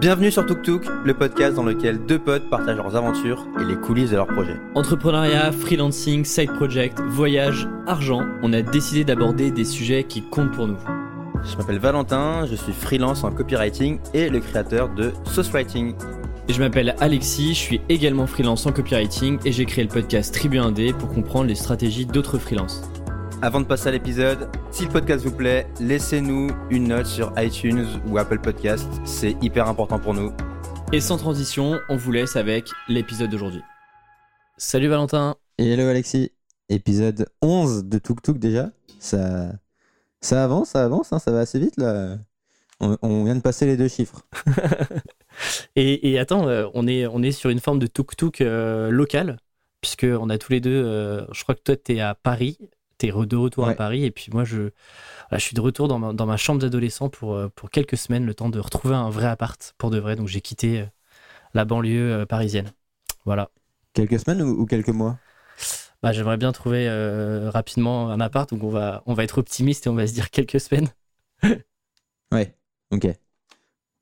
Bienvenue sur Tuk Tuk, le podcast dans lequel deux potes partagent leurs aventures et les coulisses de leurs projets. Entrepreneuriat, freelancing, side project, voyage, argent, on a décidé d'aborder des sujets qui comptent pour nous. Je m'appelle Valentin, je suis freelance en copywriting et le créateur de Sauce Writing. Et je m'appelle Alexis, je suis également freelance en copywriting et j'ai créé le podcast Tribu 1D pour comprendre les stratégies d'autres freelances. Avant de passer à l'épisode, si le podcast vous plaît, laissez-nous une note sur iTunes ou Apple Podcast, c'est hyper important pour nous. Et sans transition, on vous laisse avec l'épisode d'aujourd'hui. Salut Valentin Hello Alexis, épisode 11 de Tuk Tuk déjà. Ça, ça avance, ça avance, hein, ça va assez vite là. On, vient de passer les deux chiffres. et, attends, euh, on, est, on est sur une forme de Tuk Tuk euh, local, puisqu'on a tous les deux, euh, je crois que toi tu es à Paris, tu es de retour à Paris, et puis moi je, je suis de retour dans ma, dans ma chambre d'adolescent pour, pour quelques semaines, le temps de retrouver un vrai appart pour de vrai. Donc j'ai quitté la banlieue parisienne. Voilà. Quelques semaines ou, quelques mois? Bah, J'aimerais bien trouver rapidement un appart, donc on va, on va être optimiste et on va se dire quelques semaines. ouais. Ok.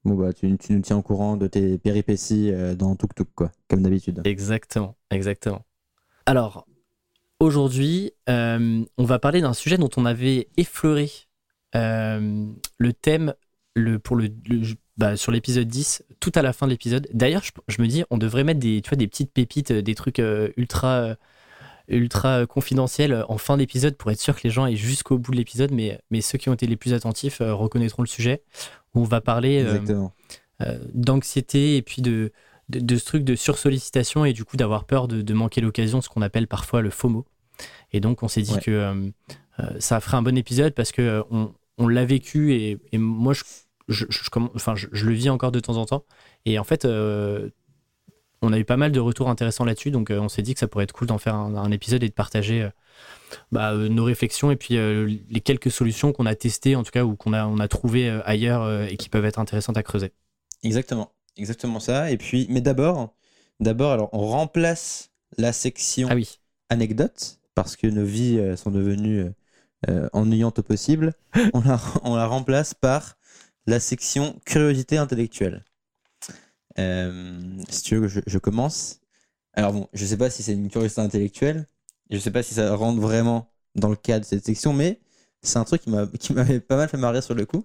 Bon, bah, tu, tu, nous tiens au courant de tes péripéties euh, dans Tuk Tuk, quoi, comme d'habitude. Exactement, exactement. Alors, aujourd'hui, euh, on va parler d'un sujet dont on avait effleuré euh, le thème le, pour le, bah, sur l'épisode 10, tout à la fin de l'épisode. D'ailleurs, je, me dis, on devrait mettre des, tu vois, des petites pépites, des trucs ultra ultra euh, confidentiel euh, en fin d'épisode pour être sûr que les gens aient jusqu'au bout de l'épisode, mais, mais ceux qui ont été les plus attentifs euh, reconnaîtront le sujet. on va parler d'anxiété et puis de, de, ce truc de sursollicitation et du coup d'avoir peur de, manquer l'occasion, ce qu'on appelle parfois le FOMO. Et donc on s'est dit que ça ferait un bon épisode parce que on, l'a vécu et, moi je, je, enfin, je, le vis encore de temps en temps. Et en fait, on a eu pas mal de retours intéressants là-dessus, donc euh, on s'est dit que ça pourrait être cool d'en faire un, épisode et de partager euh, bah, euh, nos réflexions et puis les quelques solutions qu'on a testées, en tout cas, ou qu'on a, on a trouvées ailleurs et qui peuvent être intéressantes à creuser. Exactement, exactement ça. Et puis, mais d'abord, d'abord, alors on remplace la section ah oui. anecdote parce que nos vies sont devenues ennuyantes au possible. on, la, remplace par la section curiosité intellectuelle. Euh, si tu veux, je, je commence. Alors bon, je sais pas si c'est une curiosité intellectuelle, je sais pas si ça rentre vraiment dans le cadre de cette section, mais c'est un truc qui m'avait pas mal fait marrer sur le coup.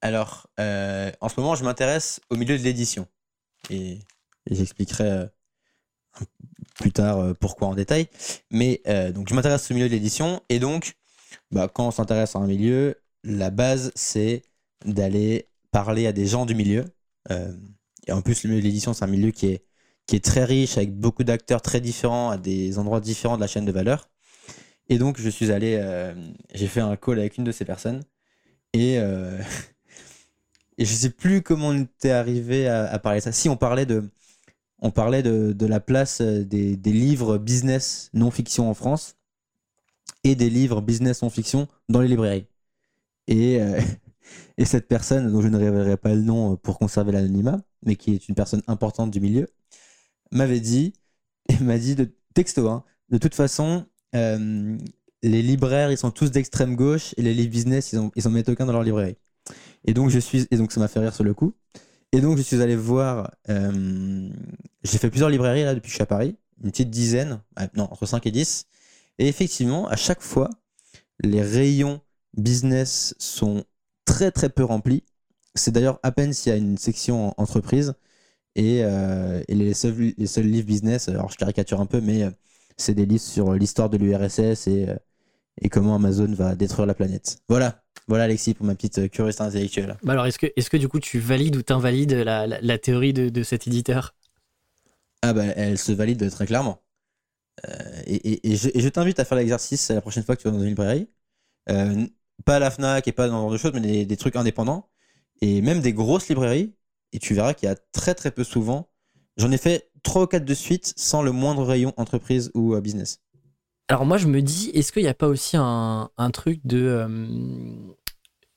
Alors, euh, en ce moment, je m'intéresse au milieu de l'édition. Et, j'expliquerai euh, plus tard pourquoi en détail. Mais donc, je m'intéresse au milieu de l'édition. Et donc, bah, quand on s'intéresse à un milieu, la base, c'est d'aller parler à des gens du milieu euh, et en plus, le milieu de l'édition, c'est un milieu qui est, qui est très riche, avec beaucoup d'acteurs très différents à des endroits différents de la chaîne de valeur. Et donc, je suis allé, euh, j'ai fait un call avec une de ces personnes. Et, euh, et je sais plus comment on était arrivé à, parler de ça. Si, on parlait de, on parlait de, la place des, des, livres business non-fiction en France et des livres business non-fiction dans les librairies. Et, et cette personne, dont je ne révélerai pas le nom euh, pour conserver l'anonymat, mais qui est une personne importante du milieu, m'avait dit, et m'a dit de texto, hein, de toute façon, euh, les libraires, ils sont tous d'extrême gauche, et les livres business, ils, ont, ils en mettent aucun dans leur librairie. Et donc, je suis, et donc ça m'a fait rire sur le coup. Et donc, je suis allé voir, euh, j'ai fait plusieurs librairies là depuis que je suis à Paris, une petite dizaine, non, entre 5 et 10. Et effectivement, à chaque fois, les rayons business sont très très peu rempli. C'est d'ailleurs à peine s'il y a une section entreprise. Et, euh, les, seuls, livres business, alors je caricature un peu, mais euh, c'est des livres sur l'histoire de l'URSS et comment Amazon va détruire la planète. Voilà, voilà Alexis pour ma petite curiosité intellectuelle. Bah alors est-ce que, est que du coup tu valides ou t'invalides la, la, théorie de, de, cet éditeur? Ah bah elle se valide très clairement. et, et, je, t'invite à faire l'exercice la prochaine fois que tu vas dans une librairie pas la Fnac et pas dans ce genre de choses, mais des, trucs indépendants et même des grosses librairies. Et tu verras qu'il y a très très peu souvent. J'en ai fait 3 ou 4 de suite sans le moindre rayon entreprise ou euh, business. Alors moi je me dis, est-ce qu'il n'y a pas aussi un, truc de... Euh,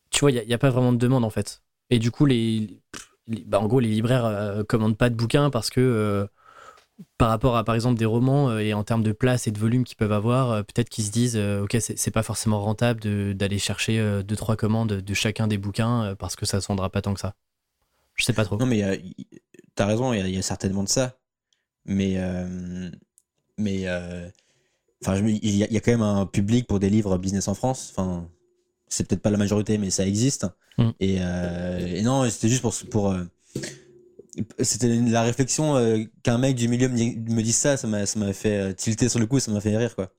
tu vois, il n'y a, pas vraiment de demande en fait. Et du coup, les, bah, en gros, les libraires euh, commandent pas de bouquins parce que par rapport à par exemple des romans euh, et en termes de place et de volume qu'ils peuvent avoir, euh, peut-être qu'ils se disent euh, ok c'est pas forcément rentable d'aller chercher deux trois commandes de chacun des bouquins parce que ça se vendra pas tant que ça. Je sais pas trop. Non, mais euh, t'as raison, il y, a- certainement de ça. Mais. euh, mais. Enfin, il y, a- il y a quand même un public pour des livres business en France. Enfin, c'est peut-être pas la majorité, mais ça existe. Mm. Et, euh, et non, c'était juste pour. pour euh, c'était la réflexion euh, qu'un mec du milieu me, dise ça, ça m'a ça m'a fait tilter sur le coup, ça m'a fait rire, quoi.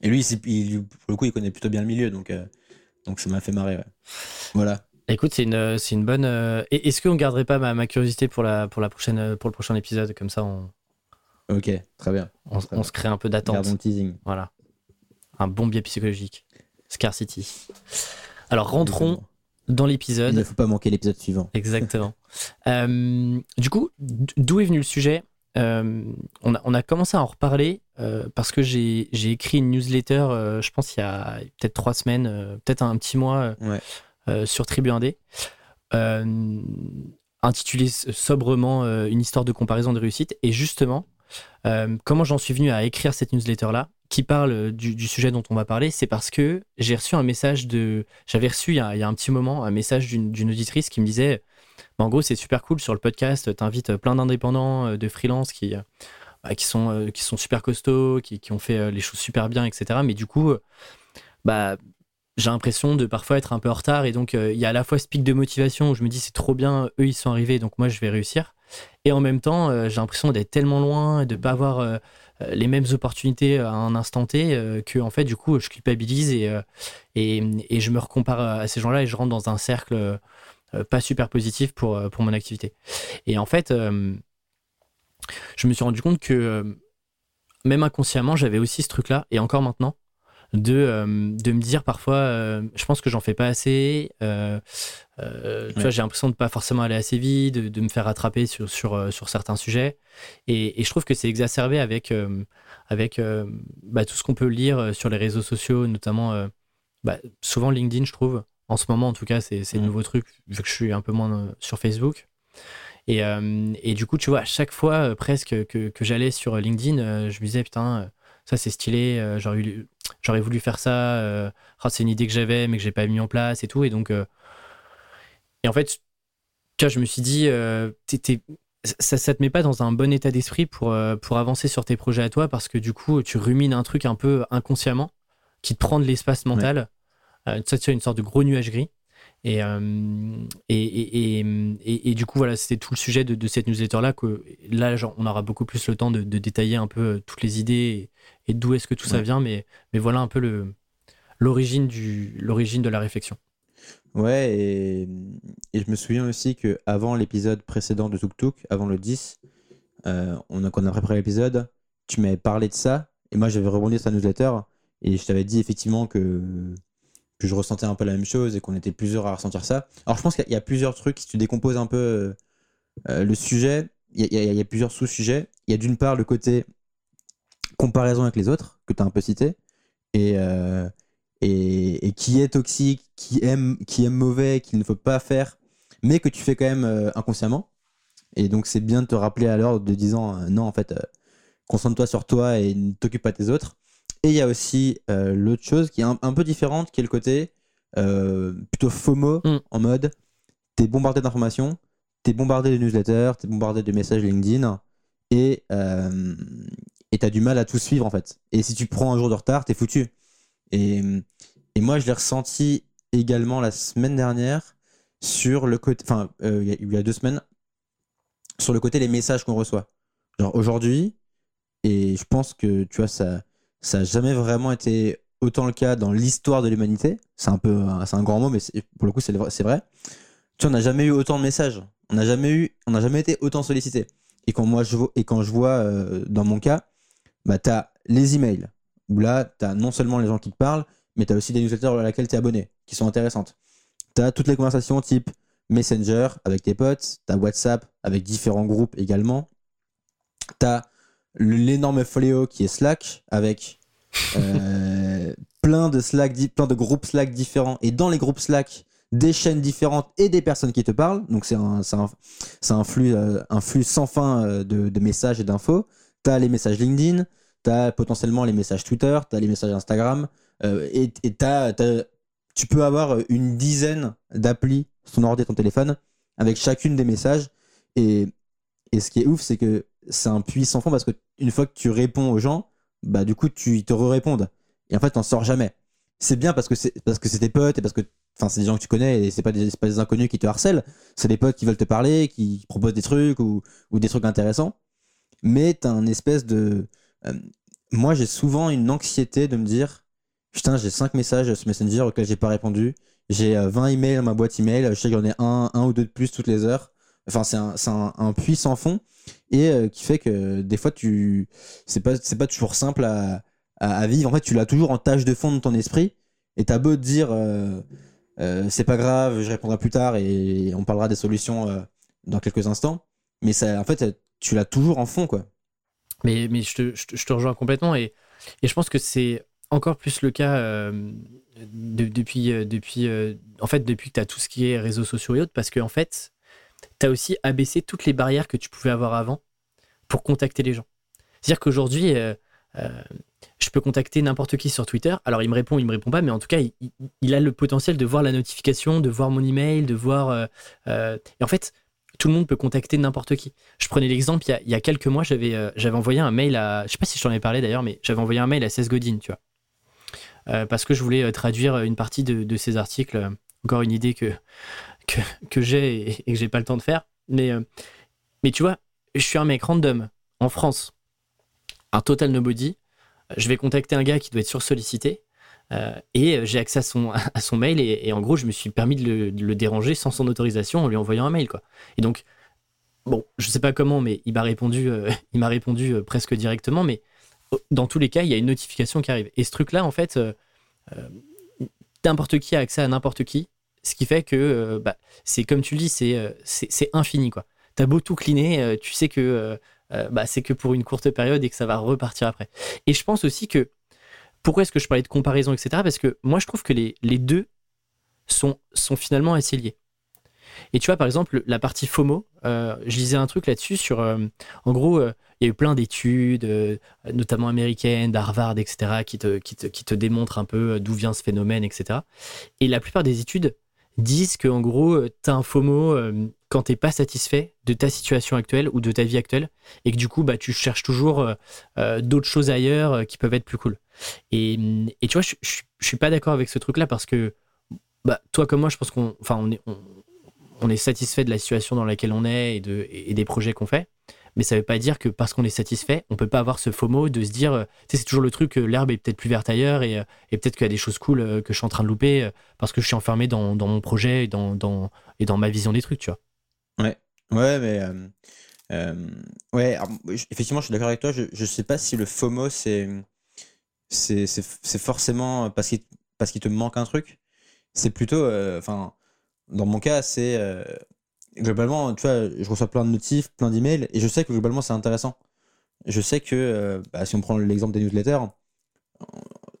Et lui, il, pour le coup, il connaît plutôt bien le milieu, donc, euh, donc ça m'a fait marrer, ouais. Voilà. Écoute, c'est une, c'est une bonne. Est-ce qu'on garderait pas ma, ma curiosité pour, la, pour, la prochaine, pour le prochain épisode? Comme ça, on, Ok, très bien. on, Très on bien. se crée un peu d'attente. Gardons le teasing. Voilà. Un bon biais psychologique. Scarcity. Alors, rentrons dans Il l'épisode. ne faut pas manquer l'épisode suivant. Exactement. Euh, du coup, d'où est venu le sujet Euh, on, a, on a commencé à en reparler euh, parce que j'ai écrit une newsletter, je pense, il y a peut-être trois semaines, peut-être un petit mois, Ouais. sur Tribu 1D, euh, intitulée sobrement euh, Une histoire de comparaison de réussite. Et justement, euh, comment j'en suis venu à écrire cette newsletter-là qui parle euh, du, sujet dont on va parler, c'est parce que j'ai reçu un message de. J'avais reçu il y, a, un petit moment un message d'une auditrice qui me disait bah, En gros, c'est super cool sur le podcast, t'invites plein d'indépendants, euh, de freelance qui, bah, qui, sont, super costauds, qui, ont fait les choses super bien, etc. Mais du coup, bah, j'ai l'impression de parfois être un peu en retard. Et donc, il y a à la fois ce pic de motivation où je me dis c'est trop bien, eux ils sont arrivés, donc moi je vais réussir. Et en même temps, euh, j'ai l'impression d'être tellement loin et de pas avoir euh, euh, les mêmes opportunités à un instant T que, en fait, du coup, je culpabilise et, je me recompare à ces gens-là et je rentre dans un cercle pas super positif pour, pour mon activité. Et en fait, je me suis rendu compte que même inconsciemment, j'avais aussi ce truc-là, et encore maintenant, de, euh, de me dire parfois, euh, je pense que j'en fais pas assez. euh, tu vois, j'ai l'impression de pas forcément aller assez vite, de, de me faire rattraper sur, sur, sur certains sujets. Et, et je trouve que c'est exacerbé avec, avec bah, tout ce qu'on peut lire sur les réseaux sociaux, notamment bah, souvent LinkedIn, je trouve. En ce moment, en tout cas, c'est le Mhm. nouveau truc, vu que je suis un peu moins sur Facebook. Et, euh, et du coup, tu vois, à chaque fois euh, presque que, que j'allais sur LinkedIn, euh, je me disais, putain, ça c'est stylé, euh, j'aurais voulu faire ça, euh, ah, c'est une idée que j'avais, mais que j'ai pas mis en place et tout. Et donc, euh, et en fait, vois, je me suis dit, euh, ça, ça te met pas dans un bon état d'esprit pour, euh, pour avancer sur tes projets à toi parce que du coup, tu rumines un truc un peu inconsciemment qui te prend de l'espace mental. Euh, ça, tu as une sorte de gros nuage gris. Et, euh, et, et, et, du coup, voilà, c'était tout le sujet de, de cette newsletter-là. que Là, genre, on aura beaucoup plus le temps de, de détailler un peu toutes les idées et, d'où est-ce que tout ça vient. Mais, mais voilà un peu le- l'origine du- l'origine de la réflexion. Ouais, et, et je me souviens aussi que avant l'épisode précédent de Tuk Tuk, avant le 10, euh, on a, quand on a préparé l'épisode, tu m'avais parlé de ça, et moi j'avais rebondi sur ta newsletter, et je t'avais dit effectivement que, que je ressentais un peu la même chose et qu'on était plusieurs à ressentir ça. Alors je pense qu'il y a- il y a plusieurs trucs, si tu décomposes un peu euh, le sujet, y a- il y a plusieurs sous-sujets. Il y a d'une part le côté comparaison avec les autres, que tu as un peu cité, et, euh, et, et qui est toxique, qui aime, qui est mauvais, qu'il ne faut pas faire, mais que tu fais quand même euh, inconsciemment. Et donc c'est bien de te rappeler à l'ordre de disant euh, non, en fait, concentre-toi sur toi et ne t'occupe pas des autres. Et il y a aussi l'autre chose qui est un, un peu différente, qui est le côté plutôt FOMO, Mm. en mode t'es bombardé d'informations, t'es bombardé de newsletters, t'es bombardé de messages LinkedIn, et euh, et t'as du mal à tout suivre en fait. Et si tu prends un jour de retard, t'es foutu. Et, et moi, je l'ai ressenti également la semaine dernière sur le côté, enfin, euh, il y a- deux semaines, sur le côté les messages qu'on reçoit. Genre aujourd'hui, et je pense que tu vois, ça, ça jamais vraiment été autant le cas dans l'histoire de l'humanité. C'est un peu, un- grand mot, mais pour le coup, c'est vrai. Tu vois, on n'a jamais eu autant de messages. On n'a jamais jamais été autant sollicité. Et quand moi je vois, et quand je vois euh, dans mon cas, bah t'as les emails où là t'as non seulement les gens qui te parlent, mais t'as aussi des newsletters à laquelle t'es abonné, qui sont intéressantes. T'as toutes les conversations type Messenger avec tes potes, t'as WhatsApp avec différents groupes également. T'as l'énorme fléau qui est Slack avec euh, plein de Slack, plein de groupes Slack différents et dans les groupes Slack des chaînes différentes et des personnes qui te parlent. Donc c'est un, un, un flux, euh, un flux sans fin euh, de, de messages et d'infos. T'as les messages LinkedIn, t'as potentiellement les messages Twitter, t'as les messages Instagram euh, et et tu peux avoir une dizaine d'applis sur ton ordi et ton téléphone avec chacune des messages. Et, et ce qui est ouf, c'est que c'est un puits sans fond parce que une fois que tu réponds aux gens, bah du coup, tu, ils te répondent Et en fait, t'en sors jamais. C'est bien parce que c'est parce que c'est tes potes et parce que enfin c'est des gens que tu connais et c'est pas des pas des inconnus qui te harcèlent. C'est des potes qui veulent te parler, qui proposent des trucs ou des trucs intéressants. Mais t'as un espèce de euh, moi, j'ai souvent une anxiété de me dire Putain, j'ai 5 messages sur Messenger auxquels j'ai pas répondu. J'ai 20 euh, emails dans ma boîte email. Je sais qu'il y en a un, un ou deux de plus toutes les heures. Enfin, c'est un, un, un, puits sans fond et euh, qui fait que des fois, tu c'est pas, pas toujours simple à, à, vivre. En fait, tu l'as toujours en tâche de fond de ton esprit. Et t'as beau te dire c'est pas grave, je répondrai plus tard et on parlera des solutions dans quelques instants. Mais ça, en fait, tu l'as toujours en fond, quoi. Mais, mais je, te, je, te, rejoins complètement et, et je pense que c'est encore plus le cas euh, depuis, euh, depuis, euh, en fait, depuis que tu as tout ce qui est réseaux sociaux et autres, parce qu'en en fait, tu as aussi abaissé toutes les barrières que tu pouvais avoir avant pour contacter les gens. C'est-à-dire qu'aujourd'hui, je peux contacter n'importe qui sur Twitter. Alors, il me répond, il me répond pas, mais en tout cas, il, il a le potentiel de voir la notification, de voir mon email, de voir. et en fait, tout le monde peut contacter n'importe qui. Je prenais l'exemple, il, y a quelques mois, j'avais euh, j'avais envoyé un mail à. Je sais pas si je t'en ai parlé d'ailleurs, mais j'avais envoyé un mail à Cess Godin, tu vois. Euh, parce que je voulais euh, traduire une partie de, de ses articles. Encore une idée que, j'ai et, que j'ai pas le temps de faire. Mais, mais tu vois, je suis un mec random en France, un total nobody. Je vais contacter un gars qui doit être sursollicité. Euh, et j'ai accès à son, mail et, en gros, je me suis permis de le, déranger sans son autorisation en lui envoyant un mail. Quoi. Et donc, bon, je sais pas comment, mais il m'a répondu, euh, il m'a répondu euh, presque directement, mais dans tous les cas, il y a une notification qui arrive. Et ce truc-là, en fait, n'importe qui a accès à n'importe qui, ce qui fait que bah, c'est comme tu le dis, c'est, c'est, infini. Quoi. T'as beau tout cleaner, tu sais que bah, c'est que pour une courte période et que ça va repartir après. Et je pense aussi que pourquoi est-ce que je parlais de comparaison, etc. Parce que moi, je trouve que les, deux sont, finalement assez liés. Et tu vois, par exemple, la partie FOMO, euh, je lisais un truc là-dessus sur. Euh, en gros, euh, il y a eu plein d'études, notamment américaines, d'Harvard, etc., qui te, démontrent un peu d'où vient ce phénomène, etc. Et la plupart des études disent qu'en gros, tu as un FOMO quand t'es pas satisfait de ta situation actuelle ou de ta vie actuelle, et que du coup, bah, tu cherches toujours d'autres choses ailleurs qui peuvent être plus cool. Et, et tu vois, je, je, suis pas d'accord avec ce truc-là parce que, bah, toi comme moi, je pense qu'on enfin, on est, on, est satisfait de la situation dans laquelle on est et, de, et des projets qu'on fait. Mais ça veut pas dire que parce qu'on est satisfait, on peut pas avoir ce FOMO de se dire, euh, tu sais, c'est toujours le truc, l'herbe est peut-être plus verte ailleurs et, euh, et peut-être qu'il y a des choses cool euh, que je suis en train de louper parce que je suis enfermé dans, dans mon projet et dans, dans, et dans ma vision des trucs, tu vois. Ouais, ouais, mais. ouais, effectivement, je suis d'accord avec toi. Je, je sais pas si le FOMO, c'est c'est forcément parce qu'il parce qu'il te manque un truc. C'est plutôt, euh, enfin, dans mon cas, c'est euh, globalement, tu vois, je reçois plein de notifs, plein d'emails, et je sais que globalement c'est intéressant. Je sais que, euh, bah, si on prend l'exemple des newsletters,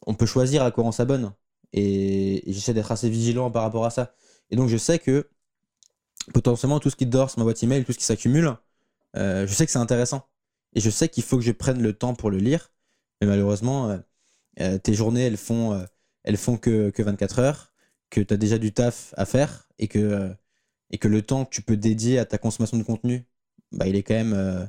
on peut choisir à quoi on s'abonne, et, j'essaie d'être assez vigilant par rapport à ça. Et donc je sais que potentiellement tout ce qui dort sur ma boîte email, tout ce qui s'accumule, je sais que c'est intéressant, et je sais qu'il faut que je prenne le temps pour le lire, mais malheureusement euh, tes journées, elles font, euh, elles font que, que 24 heures, que tu as déjà du taf à faire et que, euh, et que le temps que tu peux dédier à ta consommation de contenu, bah, il, est quand même,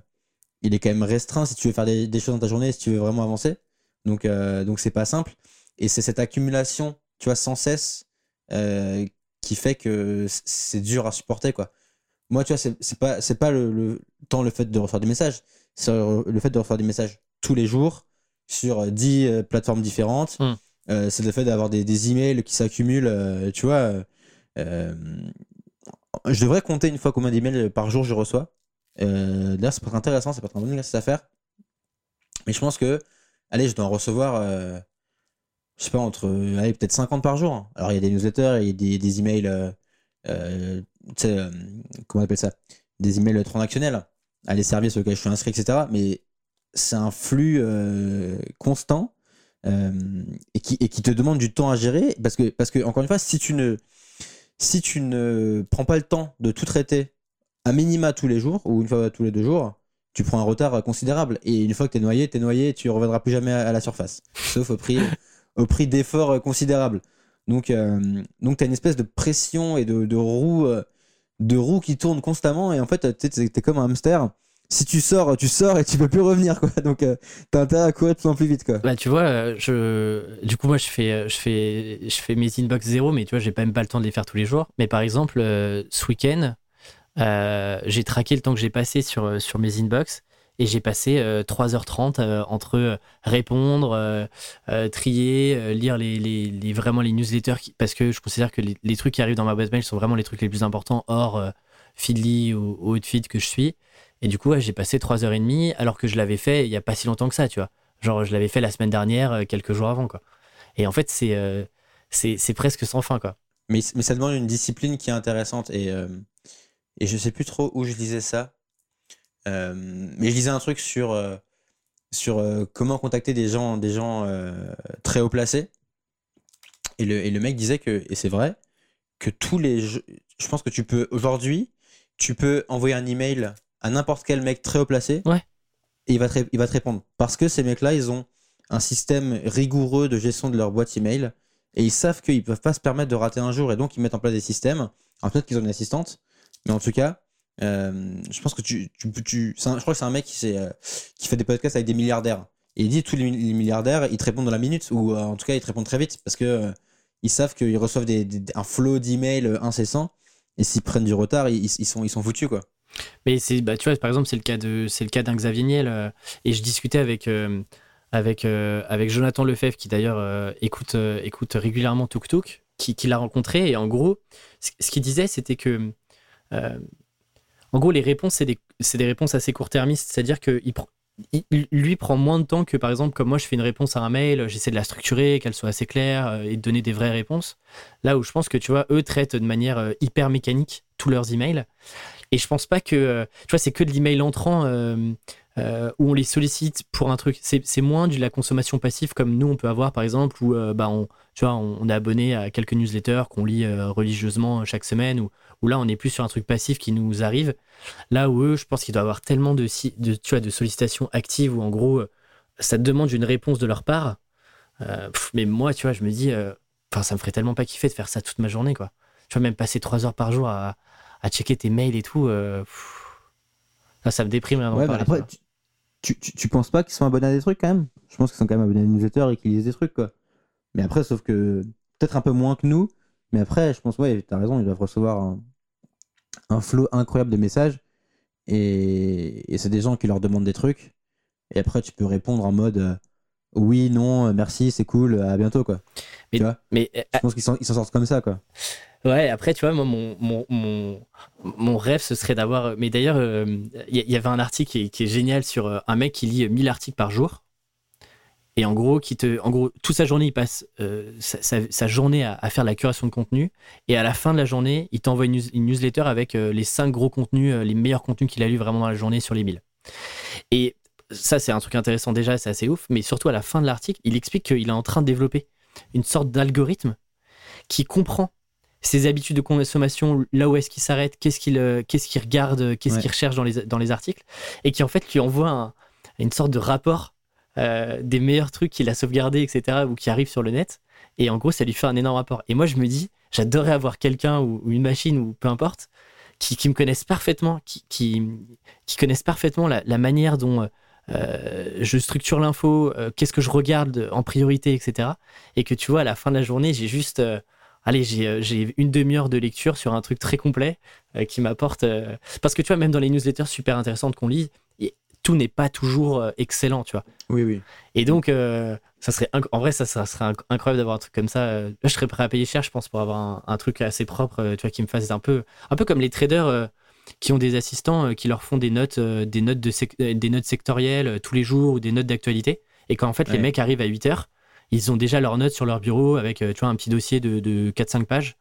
il est quand même restreint si tu veux faire des, choses dans ta journée, si tu veux vraiment avancer. Donc, donc c'est pas simple. Et c'est cette accumulation, tu vois, sans cesse, qui fait que c'est dur à supporter, quoi. Moi, tu vois, c'est pas, pas le, le, tant le fait de recevoir des messages, c'est le fait de recevoir des messages tous les jours, sur 10 euh, plateformes différentes. Hmm. Euh, c'est le fait d'avoir des, des, emails qui s'accumulent, euh, tu vois. je devrais compter une fois combien d'emails par jour je reçois. D'ailleurs, c'est pas intéressant, c'est pas très bon exercice à faire. Mais je pense que, allez, je dois en recevoir, je sais pas, entre, allez, peut-être 50 par jour. Alors, il y a des newsletters, il y a des, des emails, euh, tu sais, comment on appelle ça? Des emails transactionnels à les services auxquels je suis inscrit, etc. Mais c'est un flux euh, constant euh, et, qui, te demande du temps à gérer parce que, parce que encore une fois, si tu ne, si tu ne prends pas le temps de tout traiter à minima tous les jours ou une fois tous les deux jours, tu prends un retard considérable. Et une fois que tu es noyé, tu noyé, tu ne reviendras plus jamais à, la surface. Sauf au prix, au prix d'efforts considérables. Donc, euh, donc tu as une espèce de pression et de, roue de roue qui tourne constamment et en fait, tu es, comme un hamster. Si tu sors, tu sors et tu peux plus revenir, quoi. Donc, euh, t'as intérêt à courir de plus en plus vite, quoi. Bah, tu vois, euh, je, du coup, moi, je fais, euh, je fais, je fais mes inbox zéro, mais tu vois, j'ai pas même pas le temps de les faire tous les jours. Mais par exemple, ce week-end, j'ai traqué le temps que j'ai passé sur, sur mes inbox et j'ai passé 3h30 entre répondre, trier, lire les, les, vraiment les newsletters, parce que je considère que les, trucs qui arrivent dans ma boîte mail sont vraiment les trucs les plus importants hors Feedly ou, ou Feed que je suis. Et du coup, j'ai passé 3h30 alors que je l'avais fait il y a pas si longtemps que ça, tu vois. Genre, je l'avais fait la semaine dernière, quelques jours avant, quoi. Et en fait, c'est c'est presque sans fin, quoi. Mais, mais ça demande une discipline qui est intéressante. Et, et je sais plus trop où je lisais ça. Euh, mais je lisais un truc sur, euh, sur euh, comment contacter des gens, des gens très haut placés. Et le, et le mec disait que, et c'est vrai, que tous les. Je pense que tu peux, aujourd'hui, tu peux envoyer un email à n'importe quel mec très haut placé. Ouais. Et il va, te, il va te répondre. Parce que ces mecs-là, ils ont un système rigoureux de gestion de leur boîte email. Et ils savent qu'ils peuvent pas se permettre de rater un jour. Et donc, ils mettent en place des systèmes. Alors, peut-être qu'ils ont une assistante. Mais en tout cas, euh, je pense que tu, tu, tu je crois que c'est un mec qui, euh, qui fait des podcasts avec des milliardaires. Et il dit tous les, milliardaires, ils te répondent dans la minute, ou euh, en tout cas, ils te répondent très vite, parce que ils savent qu'ils reçoivent des, un flot d'emails incessant, et s'ils prennent du retard, ils, ils, sont, ils sont foutus, quoi. Mais c'est, bah, tu vois, par exemple, c'est le cas de, c'est le cas d'un Xavier Niel, et je discutais avec, avec, avec Jonathan Lefebvre, qui d'ailleurs écoute, écoute régulièrement Tuk Tuk, qui, l'a rencontré, et en gros, ce qu'il disait, c'était que en gros, les réponses, c'est des, des, réponses assez court-termistes. C'est-à-dire que il, lui prend moins de temps que, par exemple, comme moi, je fais une réponse à un mail, j'essaie de la structurer, qu'elle soit assez claire euh, et de donner des vraies réponses. Là où je pense que, tu vois, eux traitent de manière euh, hyper mécanique tous leurs emails. Et je pense pas que, euh, tu vois, c'est que de l'email entrant où on les sollicite pour un truc. C'est moins de la consommation passive comme nous, on peut avoir, par exemple, où bah, on, tu vois, on, est abonné à quelques newsletters qu'on lit religieusement chaque semaine où là on est plus sur un truc passif qui nous arrive. Là où eux, je pense qu'il doit y avoir tellement de, tu vois, de sollicitations actives où en gros euh, ça demande une réponse de leur part. Euh, mais moi, tu vois, je me dis, euh, enfin, ça me ferait tellement pas kiffer de faire ça toute ma journée, quoi. Tu vois, même passer trois heures par jour à, à checker tes mails et tout, ça me déprime. Ouais, après, tu, tu, tu, penses pas qu'ils sont abonnés à des trucs quand même? Je pense qu'ils sont quand même abonnés à des newsletters et qu'ils lisent des trucs, quoi. Mais après, sauf que peut-être un peu moins que nous, mais après, je pense, ouais, t'as raison, ils doivent recevoir un, un flot incroyable de messages. Et, c'est des gens qui leur demandent des trucs. Et après, tu peux répondre en mode euh, oui, non, merci, c'est cool, à bientôt, quoi. Mais, tu vois? mais je pense qu'ils s'en sortent comme ça, quoi. Ouais, après, tu vois, moi, mon, mon, mon, mon rêve, ce serait d'avoir. Mais d'ailleurs, il euh, y, avait un article qui est, génial sur euh, un mec qui lit 1000 articles par jour. Et en gros, qui te, en gros, toute sa journée, il passe euh, sa, journée à, faire la curation de contenu. Et à la fin de la journée, il t'envoie une, newsletter avec euh, les cinq gros contenus, euh, les meilleurs contenus qu'il a lu vraiment dans la journée sur les 1000. Et ça, c'est un truc intéressant déjà, c'est assez ouf. Mais surtout, à la fin de l'article, il explique qu'il est en train de développer une sorte d'algorithme qui comprend ses habitudes de consommation, là où est-ce qu'il s'arrête, qu'est-ce qu'il qu'est-ce qu'il regarde, qu'est-ce qu'il recherche dans les, dans les articles, et qui en fait lui envoie une sorte de rapport euh, des meilleurs trucs qu'il a sauvegardés, etc., ou qui arrivent sur le net. Et en gros, ça lui fait un énorme rapport. Et moi, je me dis, j'adorerais avoir quelqu'un ou, une machine ou peu importe qui, me connaissent parfaitement, qui, qui, connaissent parfaitement la, manière dont euh, je structure l'info, euh, qu'est-ce que je regarde en priorité, etc. Et que tu vois, à la fin de la journée, j'ai juste allez, j'ai une demi-heure de lecture sur un truc très complet qui m'apporte. parce que tu vois, même dans les newsletters super intéressantes qu'on lit, tout n'est pas toujours euh, excellent, tu vois. Oui, oui. Et donc, euh, ça serait en vrai, ça, serait incroyable d'avoir un truc comme ça. Euh, je serais prêt à payer cher, je pense, pour avoir un, truc assez propre, tu vois, qui me fasse un peu, un peu comme les traders qui ont des assistants qui leur font des notes, des notes de des notes sectorielles tous les jours ou des notes d'actualité. Et quand en fait les mecs arrivent à 8 heures, ils ont déjà leurs notes sur leur bureau avec, tu vois, un petit dossier de, de 4-5 pages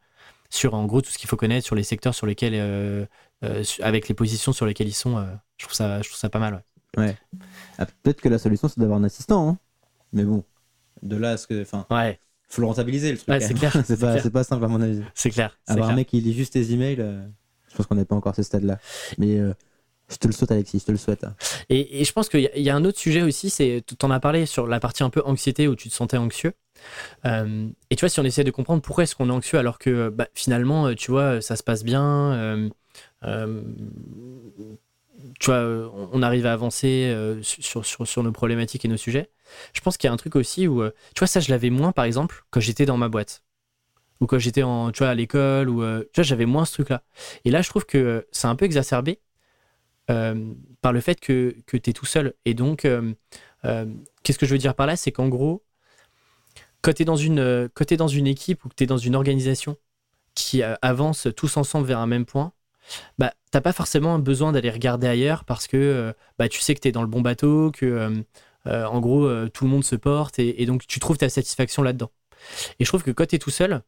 sur en gros tout ce qu'il faut connaître sur les secteurs sur lesquels, avec les positions sur lesquelles ils sont. je trouve ça, je trouve ça pas mal. Ouais. Ah, peut-être que la solution, c'est d'avoir un assistant. Hein. Mais bon, de là à ce que. Enfin, ouais. faut le rentabiliser le truc. Ouais, c'est clair. c'est pas, pas, simple à mon avis. C'est clair. Avoir un mec qui lit juste tes emails, euh, je pense qu'on n'est pas encore à ce stade-là. Mais euh, Je te le souhaite, Alexis, je te le souhaite. Et, je pense qu'il y, a un autre sujet aussi, c'est, tu en as parlé sur la partie un peu anxiété où tu te sentais anxieux. Euh, et tu vois, si on essaie de comprendre pourquoi est-ce qu'on est anxieux alors que bah, finalement, tu vois, ça se passe bien, euh, euh, tu vois, on arrive à avancer sur, nos problématiques et nos sujets. Je pense qu'il y a un truc aussi où, tu vois, ça, je l'avais moins, par exemple, quand j'étais dans ma boîte ou quand j'étais à l'école, ou tu vois, j'avais moins ce truc-là. Et là, je trouve que c'est un peu exacerbé euh, par le fait que, que tu es tout seul. Et donc, euh, euh, qu'est-ce que je veux dire par là? C'est qu'en gros, quand tu es, dans une, dans une équipe ou que tu es dans une organisation qui avance tous ensemble vers un même point, bah, t'as pas forcément besoin d'aller regarder ailleurs parce que bah, tu sais que tu es dans le bon bateau, que en gros tout le monde se porte et, et, donc tu trouves ta satisfaction là-dedans. Et je trouve que quand tu es tout seul,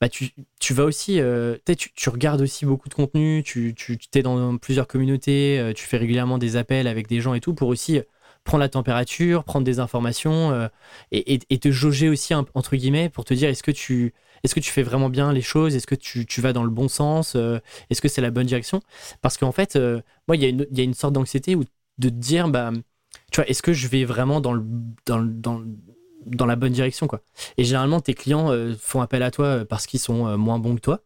bah, tu, tu, vas aussi, euh, tu, tu, regardes aussi beaucoup de contenu, tu, tu es dans plusieurs communautés, euh, tu fais régulièrement des appels avec des gens et tout pour aussi prendre la température, prendre des informations euh, et, et, te jauger aussi, entre guillemets, pour te dire est-ce que, tu, est-ce que tu fais vraiment bien les choses, est-ce que tu, tu vas dans le bon sens, est-ce que c'est la bonne direction? Parce qu'en fait, moi, il y, y, a une sorte d'anxiété où de te dire, bah, tu vois, est-ce que je vais vraiment dans le, dans, dans, dans la bonne direction quoi. Et généralement tes clients euh, font appel à toi euh, parce qu'ils sont euh, moins bons que toi.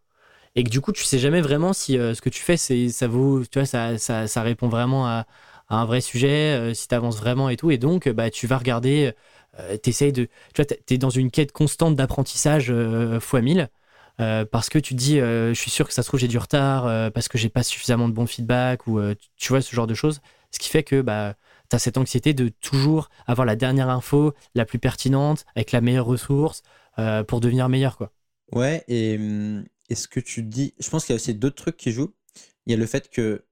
Et que du coup tu sais jamais vraiment si ce que tu fais c'est ça vaut tu vois ça, ça, ça répond vraiment à, un vrai sujet si tu avances vraiment et tout. Et donc bah tu vas regarder t'essayes de tu vois t'es dans une quête constante d'apprentissage fois 1000 parce que tu te dis je suis sûr que ça se trouve j'ai du retard parce que j'ai pas suffisamment de bons feedback ou tu vois ce genre de choses. Ce qui fait que bah tu cette anxiété de toujours avoir la dernière info, la plus pertinente, avec la meilleure ressource euh, pour devenir meilleur. Quoi. Ouais, et, est ce que tu dis, je pense qu'il y a aussi d'autres trucs qui jouent. Il y a le fait que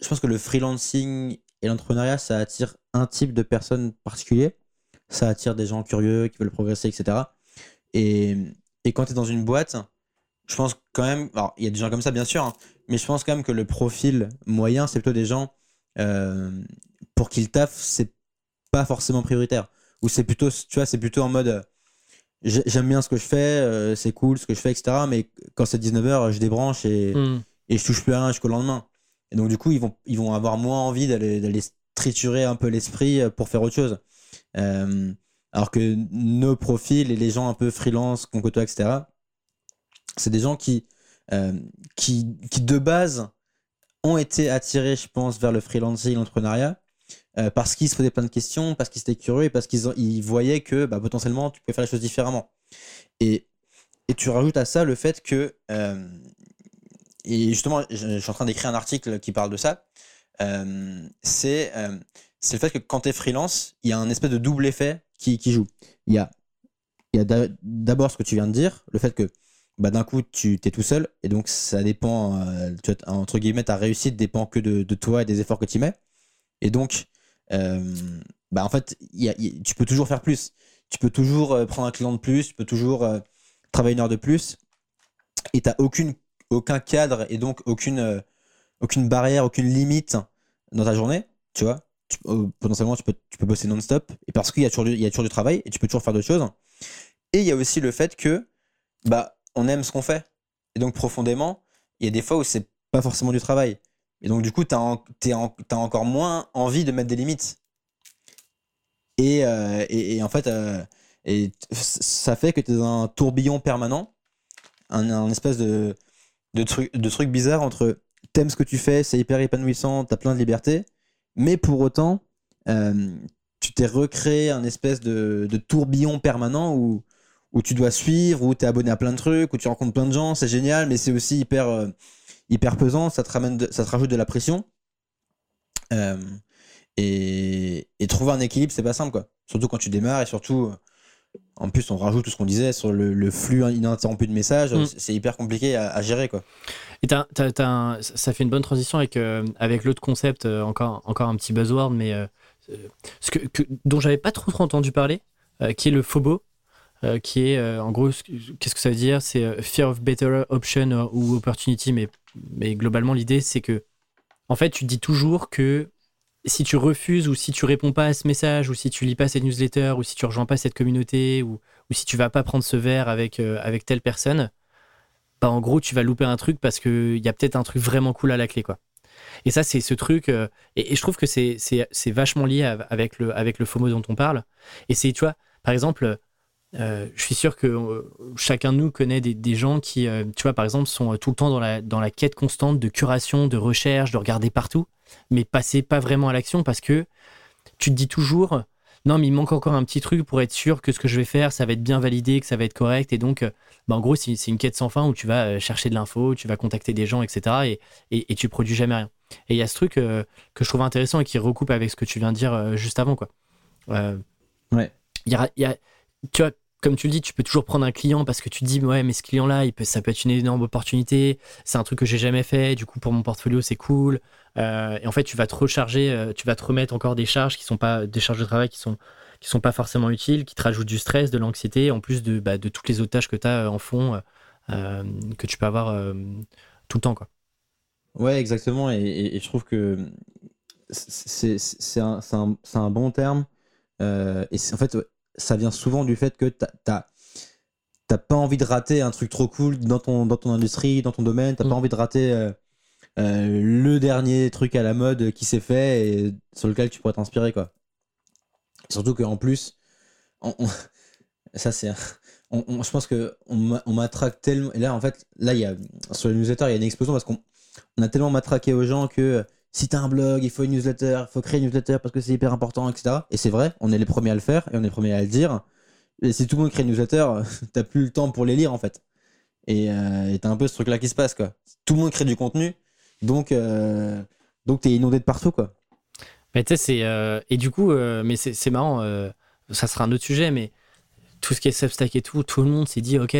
je pense que le freelancing et l'entrepreneuriat, ça attire un type de personnes particulier. Ça attire des gens curieux qui veulent progresser, etc. Et, et quand tu es dans une boîte, je pense quand même, alors il y a des gens comme ça bien sûr, hein, mais je pense quand même que le profil moyen, c'est plutôt des gens pour qu'il taffe, c'est pas forcément prioritaire. Ou c'est plutôt, tu vois, c'est plutôt en mode euh, j'aime bien ce que je fais, euh, c'est cool ce que je fais, etc. Mais quand c'est 19h, je débranche et, hmm. et je touche plus à rien jusqu'au lendemain. Et donc, du coup, ils vont, ils vont avoir moins envie d'aller triturer un peu l'esprit pour faire autre chose. alors que nos profils et les gens un peu freelance qu'on côtoie, etc., c'est des gens qui, qui, qui, de base, ont été attirés, je pense, vers le freelancing, l'entrepreneuriat, euh, parce qu'ils se posaient plein de questions, parce qu'ils étaient curieux et parce qu'ils ils voyaient que bah, potentiellement tu pouvais faire les choses différemment. Et, et tu rajoutes à ça le fait que, euh, et justement, je, suis en train d'écrire un article qui parle de ça, euh, c'est c'est le fait que quand tu es freelance, il y a un espèce de double effet qui, qui joue. Il y a, il y a d'abord ce que tu viens de dire, le fait que bah, d'un coup, tu es tout seul, et donc ça dépend, euh, entre guillemets, ta réussite dépend que de, de, toi et des efforts que tu mets. Et donc, euh, bah, en fait, y tu peux toujours faire plus. Tu peux toujours euh, prendre un client de plus, tu peux toujours travailler une heure de plus, et tu n'as aucun cadre et donc aucune, aucune barrière, aucune limite dans ta journée, tu vois. potentiellement, tu peux, tu peux bosser non-stop, et parce qu'il y, a toujours du, il y a toujours du travail, et tu peux toujours faire d'autres choses. Et il y a aussi le fait que, bah, on aime ce qu'on fait. Et donc, profondément, il y a des fois où c'est pas forcément du travail. Et donc, du coup, tu as, encore moins envie de mettre des limites. Et, euh, en fait, euh, et ça fait que tu es dans un tourbillon permanent, un, espèce de, truc, de truc bizarre entre t'aimes ce que tu fais, c'est hyper épanouissant, tu as plein de liberté, mais pour autant, euh, tu t'es recréé un espèce de tourbillon permanent où où tu dois suivre, où tu es abonné à plein de trucs, où tu rencontres plein de gens, c'est génial, mais c'est aussi hyper, euh, hyper pesant, ça te, ramène ça te rajoute de la pression. Euh, et, et, trouver un équilibre, c'est pas simple, quoi. Surtout quand tu démarres et surtout, euh, en plus, on rajoute tout ce qu'on disait sur le, flux ininterrompu de messages, mm. c'est hyper compliqué à, gérer, quoi. Et ça fait une bonne transition avec, avec l'autre concept, encore, encore un petit buzzword, mais ce que, que dont j'avais pas trop, trop entendu parler, qui est le FOBO. Euh, qui est euh, en gros, qu'est-ce que ça veut dire? C'est euh, Fear of Better Option ou Opportunity, mais, mais globalement, l'idée, c'est que, en fait, tu dis toujours que si tu refuses ou si tu réponds pas à ce message ou si tu lis pas cette newsletter ou si tu rejoins pas cette communauté ou, ou si tu vas pas prendre ce verre avec, avec telle personne, bah en gros, tu vas louper un truc parce qu'il y a peut-être un truc vraiment cool à la clé, quoi. Et ça, c'est ce truc. et, je trouve que c'est vachement lié av- avec le, avec le FOMO dont on parle. Et c'est, tu vois, par exemple, euh, je suis sûr que euh, chacun de nous connaît des, des gens qui, euh, tu vois, par exemple, sont tout le temps dans la, dans la quête constante de curation, de recherche, de regarder partout, mais passer pas vraiment à l'action parce que tu te dis toujours. Non, mais il manque encore un petit truc pour être sûr que ce que je vais faire, ça va être bien validé, que ça va être correct. Et donc, bah, en gros, c'est une quête sans fin où tu vas chercher de l'info, tu vas contacter des gens, etc. Et, et, et tu produis jamais rien. Et il y a ce truc que je trouve intéressant et qui recoupe avec ce que tu viens de dire juste avant. Quoi. Ouais. il y a, il y a- tu vois, comme tu le dis, tu peux toujours prendre un client parce que tu te dis, ouais, mais ce client-là, ça peut être une énorme opportunité. C'est un truc que j'ai jamais fait. Du coup, pour mon portfolio, c'est cool. Euh, et en fait, tu vas te recharger, euh, tu vas te remettre encore des charges qui sont pas des charges de travail qui sont qui sont pas forcément utiles, qui te rajoutent du stress, de l'anxiété, en plus de, bah, de toutes les autres tâches que tu as en fond, euh, euh, que tu peux avoir euh, tout le temps. Quoi. Ouais, exactement. Et, je trouve que c'est un, un- un bon terme. Euh, et en fait, ça vient souvent du fait que t'as- t'as pas envie de rater un truc trop cool dans ton, dans ton industrie, dans ton domaine. T'as Mm. pas envie de rater euh, euh, le dernier truc à la mode qui s'est fait et sur lequel tu pourrais t'inspirer, quoi. Surtout qu'en plus, on- on- ça c'est. on- je pense que on m'a- on m'attraque tellement. Et là, en fait, là, il y a, sur les newsletters, il y a une explosion parce qu'on on a tellement matraqué aux gens que si t'as un blog, il faut une newsletter, il faut créer une newsletter parce que c'est hyper important, etc. Et c'est vrai, on est les premiers à le faire et on est les premiers à le dire. Et si tout le monde crée une newsletter, t'as plus le temps pour les lire en fait. Et euh, t'as un peu ce truc-là qui se passe quoi. Tout le monde crée du contenu, donc euh, donc t'es inondé de partout quoi. Mais tu sais, c'est. euh, et du coup, euh, mais c'est marrant, euh, ça sera un autre sujet, mais tout ce qui est Substack et tout, tout le monde s'est dit, ok,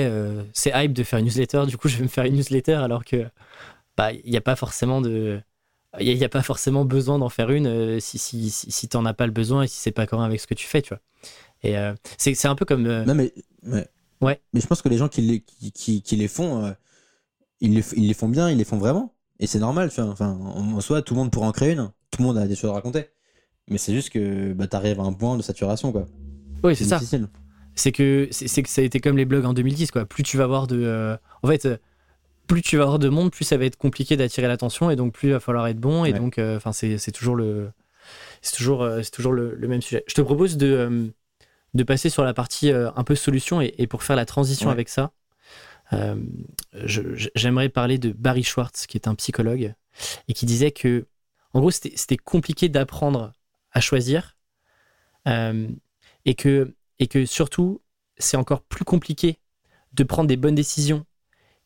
c'est hype de faire une newsletter, du coup, je vais me faire une newsletter, alors que bah, il n'y a pas forcément de. Il n'y a, pas forcément besoin d'en faire une euh, si, si, si, si t'en as pas le besoin et si c'est pas cohérent avec ce que tu fais, tu vois. Et euh, c'est un peu comme. euh, Non mais ouais. Ouais. Mais je pense que les gens qui les qui, qui, qui les font, euh, ils, les, ils les font bien, ils les font vraiment. Et c'est normal, tu vois. Enfin, en, en soi, tout le monde pourrait en créer une. Tout le monde a des choses à raconter. Mais c'est juste que bah, t'arrives à un point de saturation quoi. oui, c'est ça. c'est que c'est que ça a été comme les blogs en 2010 quoi plus tu vas avoir de en fait plus tu vas avoir de monde plus ça va être compliqué d'attirer l'attention et donc plus il va falloir être bon et Ouais. donc euh, enfin c'est c'est toujours le c'est toujours euh, c'est toujours le, le même sujet je te propose de euh, de passer sur la partie un peu solution et, et pour faire la transition Ouais. avec ça j'aimerais parler de Barry Schwartz qui est un psychologue et qui disait que en gros c'était compliqué d'apprendre à choisir et que et que surtout c'est encore plus compliqué de prendre des bonnes décisions